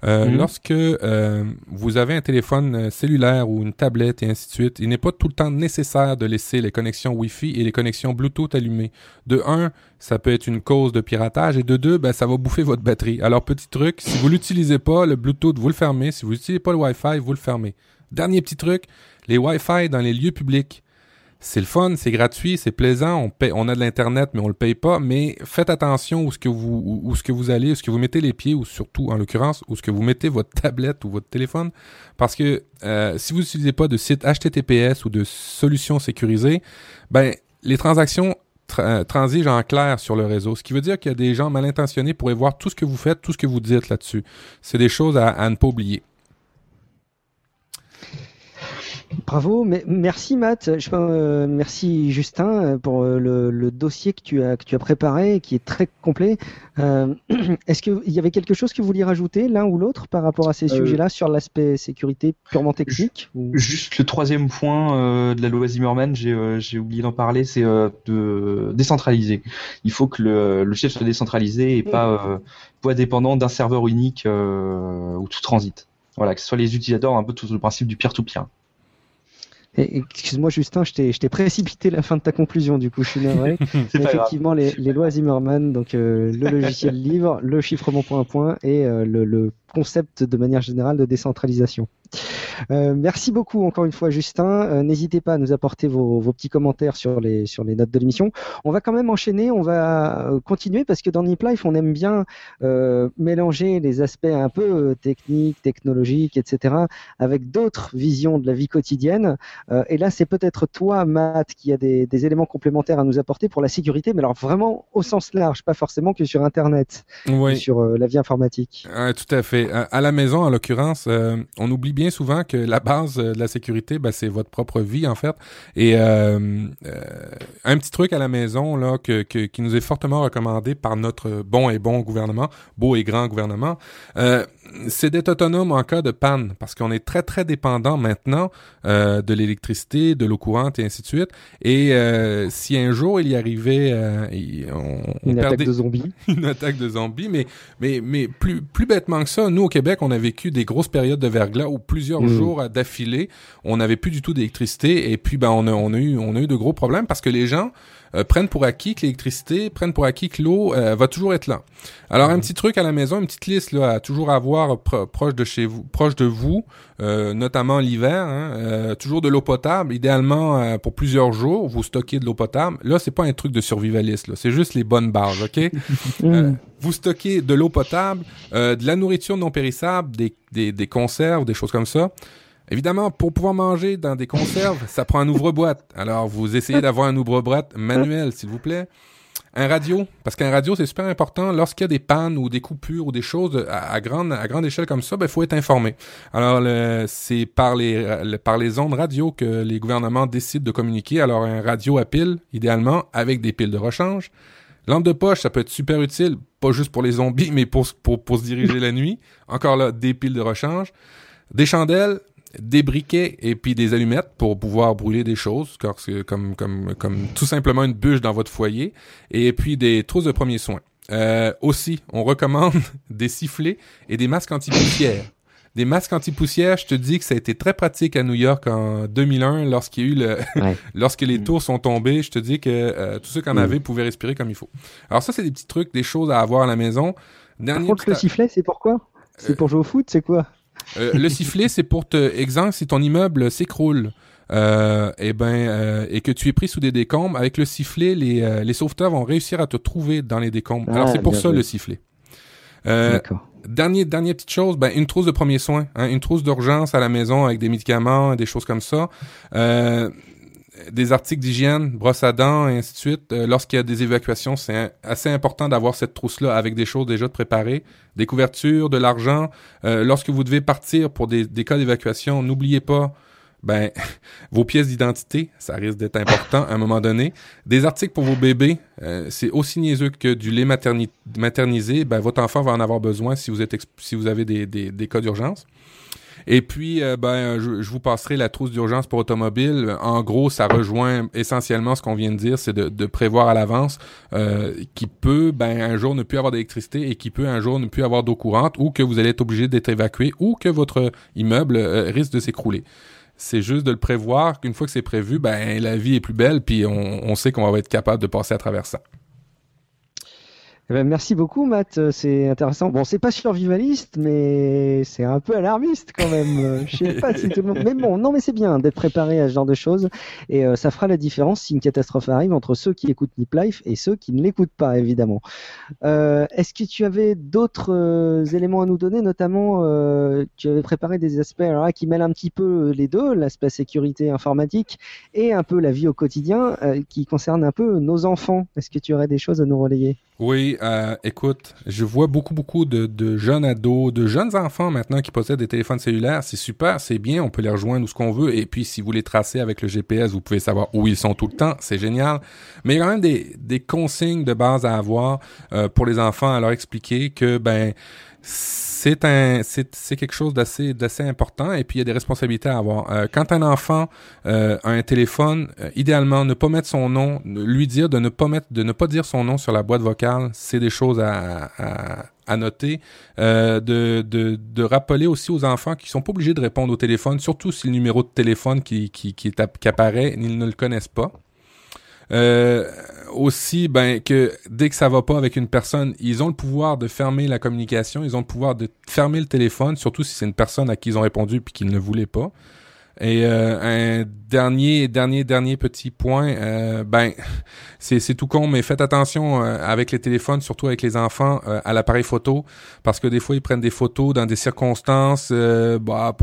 Euh, Mhm. Lorsque euh, vous avez un téléphone euh, cellulaire ou une tablette et ainsi de suite, il n'est pas tout le temps nécessaire de laisser les connexions Wi-Fi et les connexions Bluetooth allumées. De un, ça peut être une cause de piratage et de deux, ben, ça va bouffer votre batterie. Alors, petit truc, si vous l'utilisez pas, le Bluetooth, vous le fermez. Si vous n'utilisez pas le Wi-Fi, vous le fermez. Dernier petit truc, les Wi-Fi dans les lieux publics. C'est le fun, c'est gratuit, c'est plaisant, on paie, on a de l'internet mais on le paye pas, mais faites attention où ce que vous où, ce que vous allez, où ce que vous mettez les pieds ou surtout en l'occurrence où ce que vous mettez votre *laughs* tablette ou votre téléphone parce que euh, si vous n'utilisez pas de site HTTPS ou de solutions sécurisées, ben les transactions tra- transigent en clair sur le réseau, ce qui veut dire qu'il y a des gens mal intentionnés pourraient voir tout ce que vous faites, tout ce que vous dites là-dessus. C'est des choses à ne pas oublier. Bravo, mais merci Matt, je, euh, merci Justin pour euh, le, le dossier que tu as que tu as préparé, qui est très complet. Euh, *clears throat* Est-ce qu'il y avait quelque chose que vous vouliez rajouter l'un ou l'autre par rapport à ces Euh, sujets-là sur l'aspect sécurité purement technique ou- Juste le troisième point euh, de la loi Zimmerman, j'ai oublié d'en parler, c'est de décentraliser. Il faut que le, le chef soit décentralisé et pas, pas dépendant d'un serveur unique où tout transite. Voilà, que ce soit les utilisateurs, un peu tout le principe du peer-to-peer. Et- Excuse-moi Justin, je t'ai précipité la fin de ta conclusion du coup, je suis navré. *laughs* Effectivement, les, les lois Zimmerman, donc euh, le logiciel libre, le chiffrement point à point et euh, le, le concept de manière générale de décentralisation. Euh, merci beaucoup encore une fois Justin. Euh, N'hésitez pas à nous apporter vos, vos petits commentaires sur les sur les notes de l'émission. On va quand même enchaîner, on va euh, continuer parce que dans Nip Life on aime bien euh, mélanger les aspects un peu techniques, technologiques, etc. avec d'autres visions de la vie quotidienne. Et là c'est peut-être toi Matt qui a des, des éléments complémentaires à nous apporter pour la sécurité, mais alors vraiment au sens large, pas forcément que sur Internet, que sur la vie informatique. Tout à fait. À, à la maison, en l'occurrence, euh, on oublie bien souvent que la base euh, de la sécurité, ben, c'est votre propre vie, en fait. Et euh, un petit truc à la maison là que, que- qui nous est fortement recommandé par notre bon et bon gouvernement, beau et grand gouvernement, c'est d'être autonome en cas de panne, parce qu'on est très très dépendant maintenant de l'électricité, de l'eau courante et ainsi de suite. Et si un jour il y arrivait, il- on, on Une attaque de zombies. *laughs* une attaque de zombies, mais mais mais plus plus bêtement que ça, nous au Québec, on a vécu des grosses périodes de verglas où plusieurs Mm. jours d'affilée, on n'avait plus du tout d'électricité et puis ben on a on a eu on a eu de gros problèmes parce que les gens euh, prennent pour acquis que l'électricité, prennent pour acquis que l'eau euh, va toujours être là. Alors un petit truc à la maison, une petite liste là à toujours avoir pro- proche de chez vous, proche de vous, euh, notamment l'hiver, hein, euh, toujours de l'eau potable, idéalement euh, pour plusieurs jours, vous stockez de l'eau potable. Là, c'est pas un truc de survivaliste, là, c'est juste les bonnes bases, ok? *laughs* Euh, Mm. vous stockez de l'eau potable, euh, de la nourriture non périssable, des, des, des conserves, des choses comme ça. Évidemment, pour pouvoir manger dans des conserves, ça prend un ouvre-boîte. Alors, vous essayez d'avoir un ouvre-boîte manuel, s'il vous plaît. Un radio, parce qu'un radio, c'est super important. Lorsqu'il y a des pannes ou des coupures ou des choses à, grande, à grande échelle comme ça, il faut être informé. Alors, c'est par les, le- par les ondes radio que les gouvernements décident de communiquer. Alors, un radio à pile, idéalement, avec des piles de rechange. Lampe de poche, ça peut être super utile, pas juste pour les zombies, mais pour, pour se diriger la nuit. Encore là, des piles de rechange. Des chandelles, des briquets et puis des allumettes pour pouvoir brûler des choses, comme, comme, comme tout simplement une bûche dans votre foyer. Et puis des trousses de premiers soins. Euh, aussi, on recommande *laughs* des sifflets et des masques anti-poussière. Des masques anti-poussière, je te dis que ça a été très pratique à New York en 2001 lorsqu'il y a eu le, *laughs* Ouais. lorsque les tours sont tombées. Je te dis que euh, tous ceux qui en Mm. avaient pouvaient respirer comme il faut. Alors ça, c'est des petits trucs, des choses à avoir à la maison. Par Dernier contre, petit le sifflet, c'est pourquoi C'est Euh, pour jouer au foot, c'est quoi? Euh, le sifflet, c'est pour te, exemple, si ton immeuble s'écroule, euh, et ben, euh, et que tu es pris sous des décombres, avec le sifflet, les, euh, les sauveteurs vont réussir à te trouver dans les décombres. Ah, Alors c'est pour ça le sifflet. Euh, dernier, dernière petite chose, ben, une trousse de premiers soins, hein, une trousse d'urgence à la maison avec des médicaments, des choses comme ça. Euh, des articles d'hygiène, brosse à dents, et ainsi de suite. Euh, Lorsqu'il y a des évacuations, c'est assez important d'avoir cette trousse-là avec des choses déjà préparées, des couvertures, de l'argent. Euh, lorsque vous devez partir pour des, cas d'évacuation, n'oubliez pas ben *laughs* vos pièces d'identité, ça risque d'être important à un moment donné. Des articles pour vos bébés, euh, c'est aussi niaiseux que du lait materni- maternisé. Ben votre enfant va en avoir besoin si vous êtes si vous avez des, des, des cas d'urgence. Et puis, euh, ben, je, je vous passerai la trousse d'urgence pour automobile. En gros, ça rejoint essentiellement ce qu'on vient de dire, c'est de, de prévoir à l'avance euh, qui peut, ben, un jour ne plus avoir d'électricité et qui peut un jour ne plus avoir d'eau courante ou que vous allez être obligé d'être évacué ou que votre immeuble euh, risque de s'écrouler. C'est juste de le prévoir qu'une fois que c'est prévu, ben, la vie est plus belle puis on, on sait qu'on va être capable de passer à travers ça. Eh ben, merci beaucoup, Matt. Euh, c'est intéressant. Bon, c'est pas survivaliste, mais c'est un peu alarmiste quand même. Euh, Je sais pas si tout le monde. Mais bon, non, mais c'est bien d'être préparé à ce genre de choses. Et euh, ça fera la différence si une catastrophe arrive entre ceux qui écoutent Nip Life et ceux qui ne l'écoutent pas, évidemment. Est-ce que tu avais d'autres éléments à nous donner, notamment tu avais préparé des aspects qui mêlent un petit peu les deux, l'aspect sécurité informatique et un peu la vie au quotidien, qui concerne un peu nos enfants. Est-ce que tu aurais des choses à nous relayer? Oui, euh, écoute, je vois beaucoup, beaucoup de, jeunes ados, de jeunes enfants maintenant qui possèdent des téléphones cellulaires. C'est super, c'est bien, on peut les rejoindre où ce qu'on veut. Et puis, si vous les tracez avec le GPS, vous pouvez savoir où ils sont tout le temps. C'est génial. Mais il y a quand même des, des consignes de base à avoir euh, pour les enfants, à leur expliquer que, ben, c'est un c'est quelque chose d'assez d'assez important et puis il y a des responsabilités à avoir. Euh, quand un enfant euh, a un téléphone, euh, idéalement ne pas mettre son nom, lui dire de ne pas mettre de ne pas dire son nom sur la boîte vocale, c'est des choses à, à à noter, euh, de, de, de rappeler aussi aux enfants qu'ils sont pas obligés de répondre au téléphone, surtout si le numéro de téléphone qui, qui, qui, qui apparaît, ils ne le connaissent pas. Euh, aussi, ben que dès que ça va pas avec une personne, ils ont le pouvoir de fermer la communication, ils ont le pouvoir de fermer le téléphone, surtout si c'est une personne à qui ils ont répondu puis qu'ils ne voulaient pas. Et euh, un dernier, dernier, dernier petit point, euh, ben c'est tout con, mais faites attention euh, avec les téléphones, surtout avec les enfants, euh, à l'appareil photo, parce que des fois ils prennent des photos dans des circonstances euh, bah,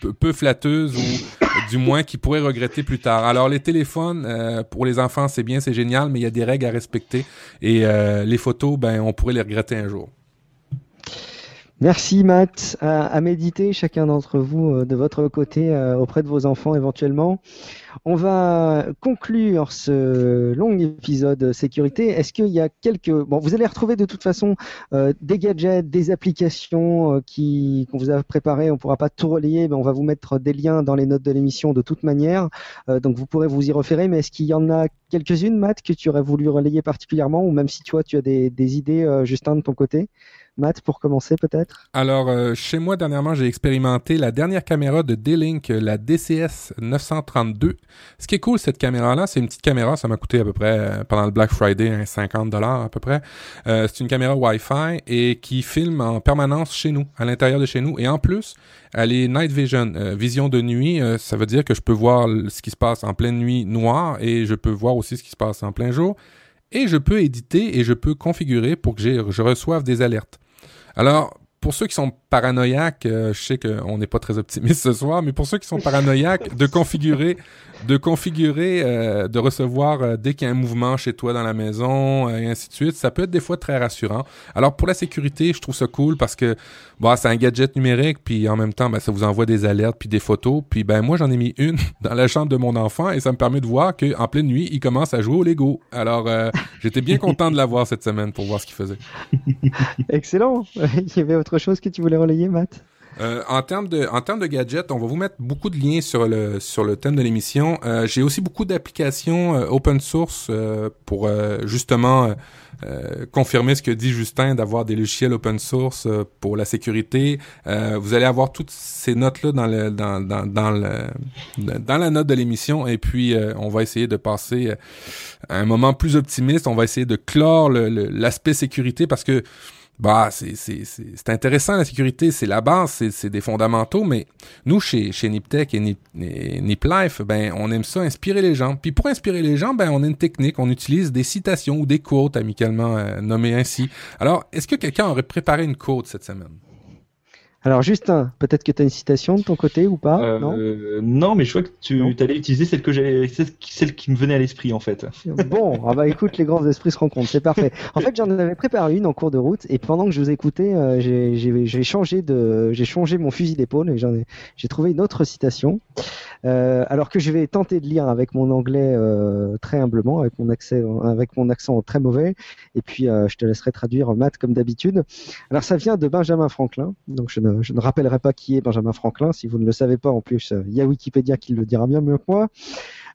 peu, peu flatteuses ou du moins qu'ils pourraient regretter plus tard. Alors les téléphones euh, pour les enfants c'est bien, c'est génial, mais il y a des règles à respecter et les photos, ben on pourrait les regretter un jour. Merci Matt. À, à méditer chacun d'entre vous euh, de votre côté euh, auprès de vos enfants éventuellement. On va conclure ce long épisode sécurité. Est-ce qu'il y a quelques... Bon, vous allez retrouver de toute façon euh, des gadgets, des applications euh, qui qu'on vous a préparées. On pourra pas tout relayer, mais on va vous mettre des liens dans les notes de l'émission de toute manière. Donc vous pourrez vous y référer. Mais est-ce qu'il y en a quelques-unes, Matt, que tu aurais voulu relayer particulièrement? Ou même si toi tu as des, des idées, Justin, de ton côté? Matt, pour commencer peut-être? Alors, euh, chez moi, dernièrement, j'ai expérimenté la dernière caméra de D-Link, euh, la DCS 932. Ce qui est cool, cette caméra-là, c'est une petite caméra, ça m'a coûté à peu près, euh, pendant le Black Friday, un 50 dollars à peu près. C'est une caméra Wi-Fi et qui filme en permanence chez nous, à l'intérieur de chez nous. Et en plus, elle est night vision, vision de nuit. ça veut dire que je peux voir ce qui se passe en pleine nuit noire et je peux voir aussi ce qui se passe en plein jour. Et je peux éditer et je peux configurer pour que je reçoive des alertes. Alors, pour ceux qui sont paranoïaques, euh, je sais qu'on n'est pas très optimiste ce soir, mais pour ceux qui sont paranoïaques, de configurer, de configurer, euh, de recevoir euh, dès qu'il y a un mouvement chez toi dans la maison euh, et ainsi de suite, ça peut être des fois très rassurant. Alors pour la sécurité, je trouve ça cool parce que bon, c'est un gadget numérique, puis en même temps, ben, ça vous envoie des alertes puis des photos. Puis ben moi, j'en ai mis une *laughs* dans la chambre de mon enfant et ça me permet de voir que en pleine nuit, il commence à jouer au Lego. Alors euh, j'étais bien content de l'avoir cette semaine pour voir ce qu'il faisait. *laughs* Excellent. *laughs* Il y avait autre chose que tu voulais relayer, Matt? Euh, en termes de en de gadgets, on va vous mettre beaucoup de liens sur le sur le thème de l'émission. Euh, J'ai aussi beaucoup d'applications euh, open source euh, pour euh, justement confirmer ce que dit Justin d'avoir des logiciels open source pour la sécurité. Vous allez avoir toutes ces notes là dans le dans dans dans le dans la note de l'émission et puis on va essayer de passer à un moment plus optimiste. On va essayer de clore l'aspect sécurité parce que bah, c'est, intéressant, la sécurité, c'est la base, c'est, c'est des fondamentaux, mais nous, chez, chez Niptech et, Nip, et NipLife, ben, on aime ça inspirer les gens. Puis pour inspirer les gens, ben, on a une technique, on utilise des citations ou des quotes amicalement euh, nommées ainsi. Alors, est-ce que quelqu'un aurait préparé une quote cette semaine? Alors Justin, peut-être que tu as une citation de ton côté ou pas Euh, Non? non, mais je crois que tu allais utiliser celle que j'avais, celle qui- me venait à l'esprit en fait. Bon, *laughs* ah bah écoute, les grands esprits se rencontrent, c'est parfait. En fait, j'en avais préparé une en cours de route et pendant que je vous écoutais, euh, j'ai- changé de, j'ai changé mon fusil d'épaule et j'en ai, j'ai trouvé une autre citation. Euh, alors que je vais tenter de lire avec mon anglais euh, très humblement, avec mon accès, avec mon accent très mauvais, et puis euh, je te laisserai traduire Matt comme d'habitude. Alors ça vient de Benjamin Franklin, donc je ne, je ne rappellerai pas qui est Benjamin Franklin, si vous ne le savez pas. En plus, euh, il y a Wikipédia qui le dira bien mieux que moi,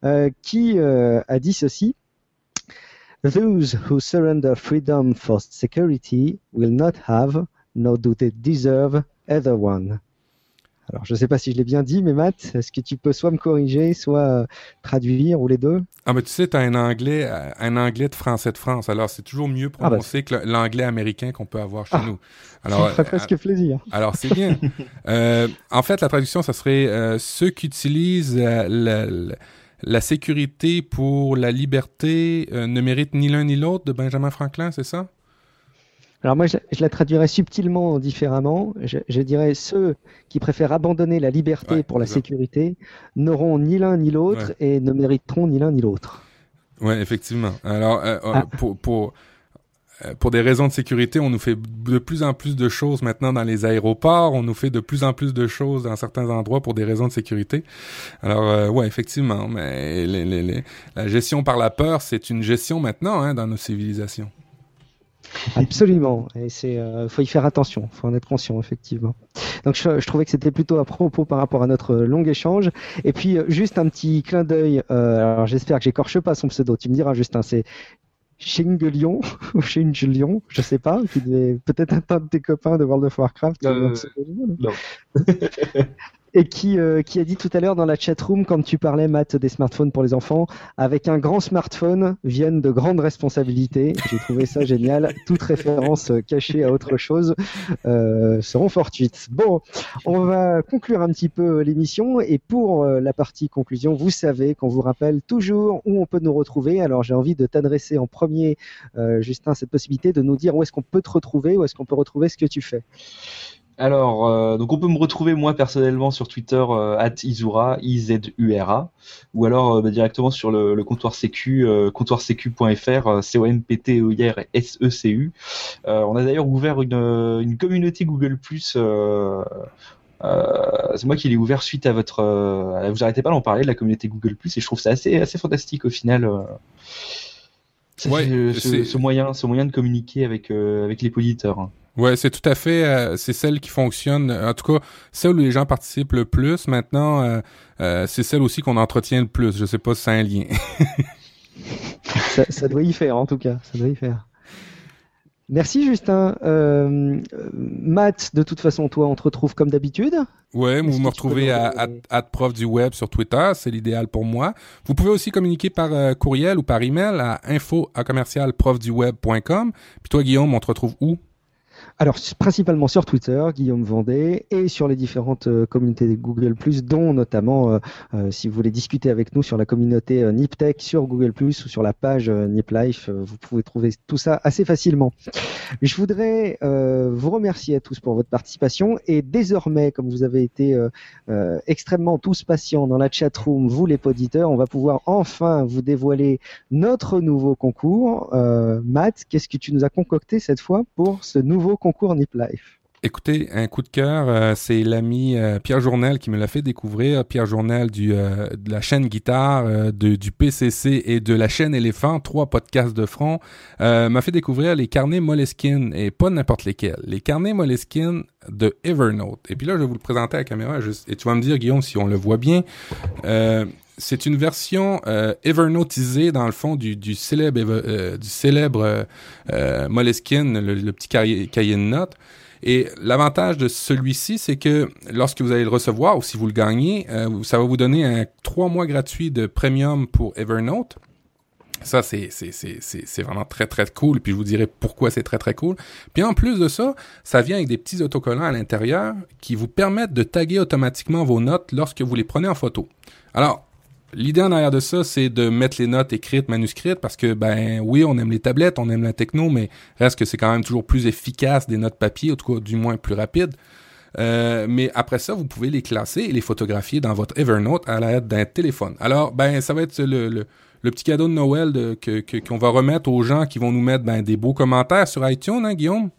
euh, qui euh, a dit ceci. Those who surrender freedom for security will not have, nor do they deserve, either one. Alors, je ne sais pas si je l'ai bien dit, mais Matt, est-ce que tu peux soit me corriger, soit euh, traduire, ou les deux? Ah, mais tu sais, tu as un anglais, euh, un anglais de français de France. Alors, c'est toujours mieux Ah, bah, prononcé que l'anglais américain qu'on peut avoir chez Ah. nous. Ça Alors, me ferait euh, presque plaisir. alors c'est bien. *laughs* Euh, en fait, la traduction, ça serait euh, ceux qui utilisent euh, la, sécurité pour la liberté euh, ne méritent ni l'un ni l'autre de Benjamin Franklin, c'est ça? Alors moi, je, je la traduirais subtilement différemment. Je, je dirais ceux qui préfèrent abandonner la liberté Ouais, pour la sécurité n'auront ni l'un ni l'autre et ne mériteront ni l'un ni l'autre. Oui, effectivement. Alors, euh, euh, Ah. pour, pour, euh, pour des raisons de sécurité, on nous fait de plus en plus de choses maintenant dans les aéroports. On nous fait de plus en plus de choses dans certains endroits pour des raisons de sécurité. Alors, euh, ouais, effectivement. Mais les- les- les- la gestion par la peur, c'est une gestion maintenant hein, dans nos civilisations. Absolument. Et c'est, euh, faut y faire attention. Faut en être conscient, effectivement. Donc, je, je trouvais que c'était plutôt à propos par rapport à notre long échange. Et puis, euh, juste un petit clin d'œil. euh, alors, j'espère que j'écorche pas son pseudo. Tu me diras, Justin, c'est Shingelion *laughs* ou Shingelion, je sais pas. Qui devait peut-être un de tes copains de World of Warcraft. Euh, non. *laughs* Et qui, euh, qui a dit tout à l'heure dans la chatroom, quand tu parlais, Matt, des smartphones pour les enfants, avec un grand smartphone viennent de grandes responsabilités. J'ai trouvé ça *laughs* génial. Toute référence euh, cachée à autre chose euh, seront fortuites. Bon, on va conclure un petit peu l'émission. Et pour euh, la partie conclusion, vous savez qu'on vous rappelle toujours où on peut nous retrouver. Alors j'ai envie de t'adresser en premier, euh, Justin, cette possibilité de nous dire où est-ce qu'on peut te retrouver, où est-ce qu'on peut retrouver ce que tu fais. Alors, euh, donc on peut me retrouver moi personnellement sur Twitter euh, @izura, i z u r a, ou alors euh, bah, directement sur le, le comptoir sécu, euh, comptoirsécu.fr, euh, c o m p t e i r s e c u. Euh, on a d'ailleurs ouvert une, une communauté Google euh, euh, c'est moi qui l'ai ouvert suite à votre. euh, vous arrêtez pas d'en parler de la communauté Google et je trouve ça assez assez fantastique au final. euh. Ouais, ce, ce moyen, ce moyen de communiquer avec euh, avec les auditeurs. Ouais, c'est tout à fait, euh, c'est celle qui fonctionne. En tout cas, celle où les gens participent le plus. Maintenant, euh, euh, c'est celle aussi qu'on entretient le plus. Je sais pas si c'est un lien. *laughs* ça, ça doit y faire en tout cas, ça doit y faire. Merci Justin. Euh, euh, Matt, de toute façon, toi, on te retrouve comme d'habitude. Ouais, vous me retrouvez à, at- at prof du web sur Twitter, c'est l'idéal pour moi. Vous pouvez aussi communiquer par euh, courriel ou par email à info à commercial. Puis toi, Guillaume, on te retrouve où? Alors, principalement sur Twitter, Guillaume Vendée, et sur les différentes euh, communautés de Google+, dont notamment, euh, euh, si vous voulez discuter avec nous sur la communauté NipTech sur Google+, ou sur la page NipLife, vous pouvez trouver tout ça assez facilement. Je voudrais euh, vous remercier à tous pour votre participation, et désormais, comme vous avez été euh, extrêmement tous patients dans la chatroom, vous les auditeurs, on va pouvoir enfin vous dévoiler notre nouveau concours. Matt, qu'est-ce que tu nous as concocté cette fois pour ce nouveau concours Nip Life Écoutez, un coup de cœur, euh, c'est l'ami euh, Pierre Journel qui me l'a fait découvrir. Pierre Journel du, euh, de la chaîne Guitare, du PCC et de la chaîne Éléphant, trois podcasts de front, m'a fait découvrir les carnets Moleskine et pas n'importe lesquels. Les carnets Moleskine de Evernote. Et puis là, je vais vous le présenter à la caméra et tu vas me dire, Guillaume, si on le voit bien. C'est une version euh, Evernotisée dans le fond du, du célèbre, euh, du célèbre euh, Moleskine, le, le petit cahier, cahier de notes. Et l'avantage de celui-ci, c'est que lorsque vous allez le recevoir ou si vous le gagnez, euh, ça va vous donner un trois mois gratuit de premium pour Evernote. Ça, c'est, c'est, c'est, c'est vraiment très, très cool. Puis je vous dirai pourquoi c'est très, très cool. Puis en plus de ça, ça vient avec des petits autocollants à l'intérieur qui vous permettent de taguer automatiquement vos notes lorsque vous les prenez en photo. Alors, l'idée en arrière de ça, c'est de mettre les notes écrites, manuscrites, parce que, ben oui, on aime les tablettes, on aime la techno, mais reste que c'est quand même toujours plus efficace des notes papier, en tout cas, du moins plus rapide. Euh, mais après ça, vous pouvez les classer et les photographier dans votre Evernote à l'aide d'un téléphone. Alors, ben, ça va être le, petit cadeau de Noël de, que, qu'on va remettre aux gens qui vont nous mettre ben, des beaux commentaires sur iTunes, hein, Guillaume?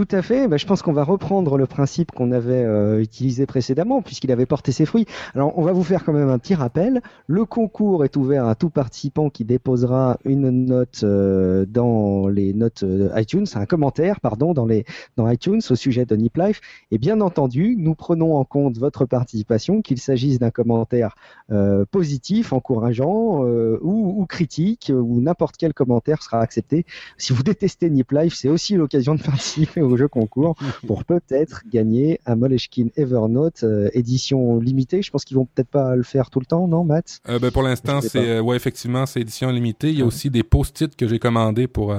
Tout à fait. Ben, je pense qu'on va reprendre le principe qu'on avait euh, utilisé précédemment, puisqu'il avait porté ses fruits. Alors, on va vous faire quand même un petit rappel. Le concours est ouvert à tout participant qui déposera une note euh, dans les notes euh, iTunes, un commentaire, pardon, dans les dans iTunes au sujet de Nip Life. Et bien entendu, nous prenons en compte votre participation, qu'il s'agisse d'un commentaire positif, encourageant ou, critique, ou n'importe quel commentaire sera accepté. Si vous détestez Nip Life, c'est aussi l'occasion de participer au jeu concours *laughs* pour peut-être gagner un Moleskine Evernote euh, édition limitée. Je pense qu'ils vont peut-être pas le faire tout le temps, non, Matt? Euh, ben, Pour l'instant, c'est ouais, effectivement, c'est édition limitée. Il y a aussi des post-it que j'ai commandés pour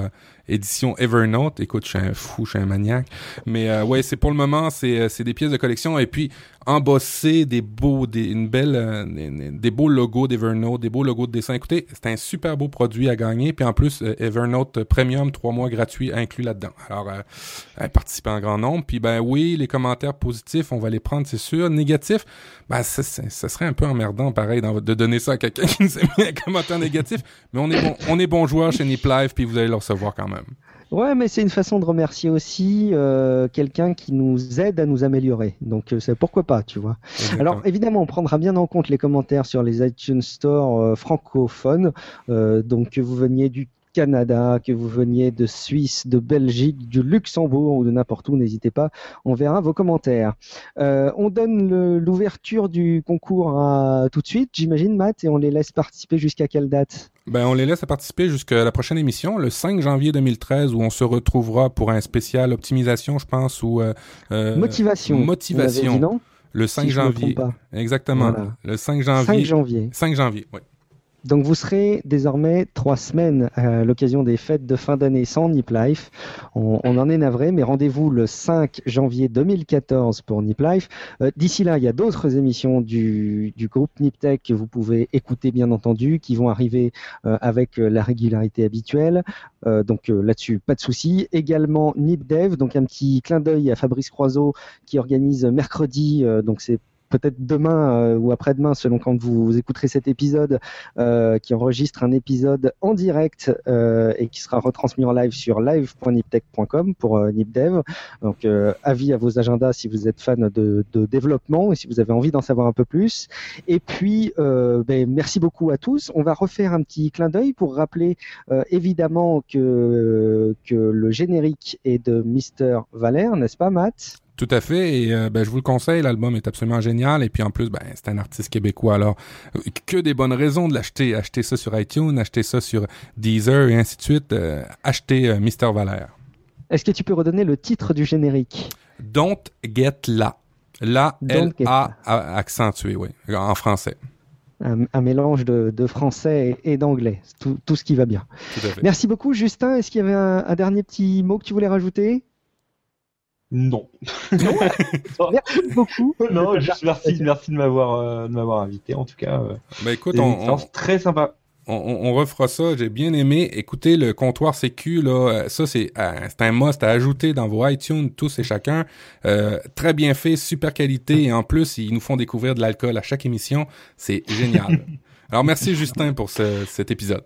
édition Evernote. Écoute, je suis un fou, je suis un maniaque. Mais euh, ouais, c'est pour le moment, c'est euh, c'est des pièces de collection et puis embosser des beaux, des, une belle, euh, des, beaux logos d'Evernote, des beaux logos de dessin. Écoutez, c'est un super beau produit à gagner. Puis en plus, Evernote Premium, trois mois gratuits inclus là-dedans. Alors, euh, participez en grand nombre. Puis ben oui, les commentaires positifs, on va les prendre, c'est sûr. Négatifs, ben ça, serait un peu emmerdant, pareil, de donner ça à quelqu'un qui nous a mis un commentaire négatif. Mais on est bon, on est bon joueur chez Nip Live, puis vous allez le recevoir quand même. Ouais, mais c'est une façon de remercier aussi euh, quelqu'un qui nous aide à nous améliorer. Donc euh, c'est pourquoi pas, tu vois. Alors évidemment, on prendra bien en compte les commentaires sur les iTunes Store euh, francophones. donc que vous veniez du Canada, que vous veniez de Suisse, de Belgique, du Luxembourg ou de n'importe où, n'hésitez pas, on verra vos commentaires. Euh, on donne l'ouverture du concours à, tout de suite, j'imagine, Matt, et on les laisse participer jusqu'à quelle date? Ben, on les laisse participer jusqu'à la prochaine émission, le 5 janvier 2013, où on se retrouvera pour un spécial optimisation, je pense, ou euh, euh motivation. Motivation. non? Le 5 janvier. Exactement. Le 5 janvier. 5 janvier. 5 janvier, oui. Donc vous serez désormais trois semaines à l'occasion des fêtes de fin d'année sans Nip Life. On, en est navré, mais rendez-vous le 5 janvier 2014 pour Nip Life. Euh, d'ici là, il y a d'autres émissions du, groupe Nip Tech que vous pouvez écouter bien entendu, qui vont arriver euh, avec euh, la régularité habituelle. donc là-dessus, pas de souci. Également Nip Dev, donc un petit clin d'œil à Fabrice Croiseau qui organise mercredi, donc c'est peut-être demain euh, ou après-demain, selon quand vous, écouterez cet épisode, euh, qui enregistre un épisode en direct euh, et qui sera retransmis en live sur live.niptech.com pour NipDev. Donc, avis à vos agendas si vous êtes fan de, développement et si vous avez envie d'en savoir un peu plus. Et puis, ben, merci beaucoup à tous. On va refaire un petit clin d'œil pour rappeler évidemment que, que le générique est de Mister Valère, n'est-ce pas, Matt? Tout à fait. Et euh, ben, je vous le conseille, l'album est absolument génial. Et puis en plus, ben, c'est un artiste québécois. Alors, euh, que des bonnes raisons de l'acheter. Acheter ça sur iTunes, acheter ça sur Deezer et ainsi de suite. Euh, acheter Mister Valère. Est-ce que tu peux redonner le titre du générique? Don't Get La. La, L-A accentué, oui, en français. Un, mélange de, français et, d'anglais, tout, tout, ce qui va bien. Merci beaucoup, Justin. Est-ce qu'il y avait un dernier petit mot que tu voulais rajouter? Non. non merci *laughs* beaucoup. Non, juste merci, merci de m'avoir, euh, de m'avoir invité en tout cas. Euh, bah écoute, on, très sympa. On, on, refera ça. J'ai bien aimé. Écoutez, le comptoir sécu là, euh, ça c'est, c'est un must à ajouter dans vos iTunes tous et chacun. très bien fait, super qualité et en plus ils nous font découvrir de l'alcool à chaque émission. C'est génial. *laughs* Alors merci Justin pour ce, cet épisode.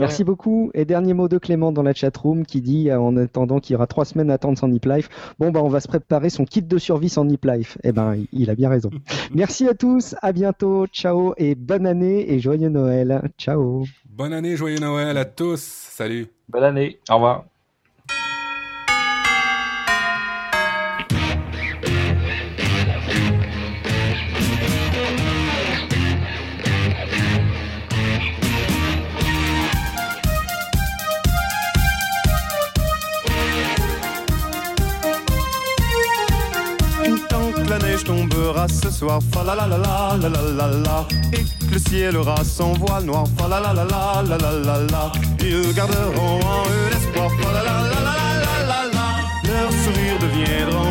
Merci beaucoup. Et dernier mot de Clément dans la chatroom qui dit, euh, en attendant qu'il y aura trois semaines à attendre sans Nip Life, bon, bah, on va se préparer son kit de survie sans Nip Life. Eh ben, il a bien raison. *laughs* Merci à tous. À bientôt. Ciao et bonne année et joyeux Noël. Ciao. Bonne année, joyeux Noël à tous. Salut. Bonne année. Au revoir. Ce soir, fa la la la la la la la et le ciel aura son voile noir, fa la la la la la la la la. Ils garderont en eux l'espoir, fa la la la la la la la. Leurs sourires deviendront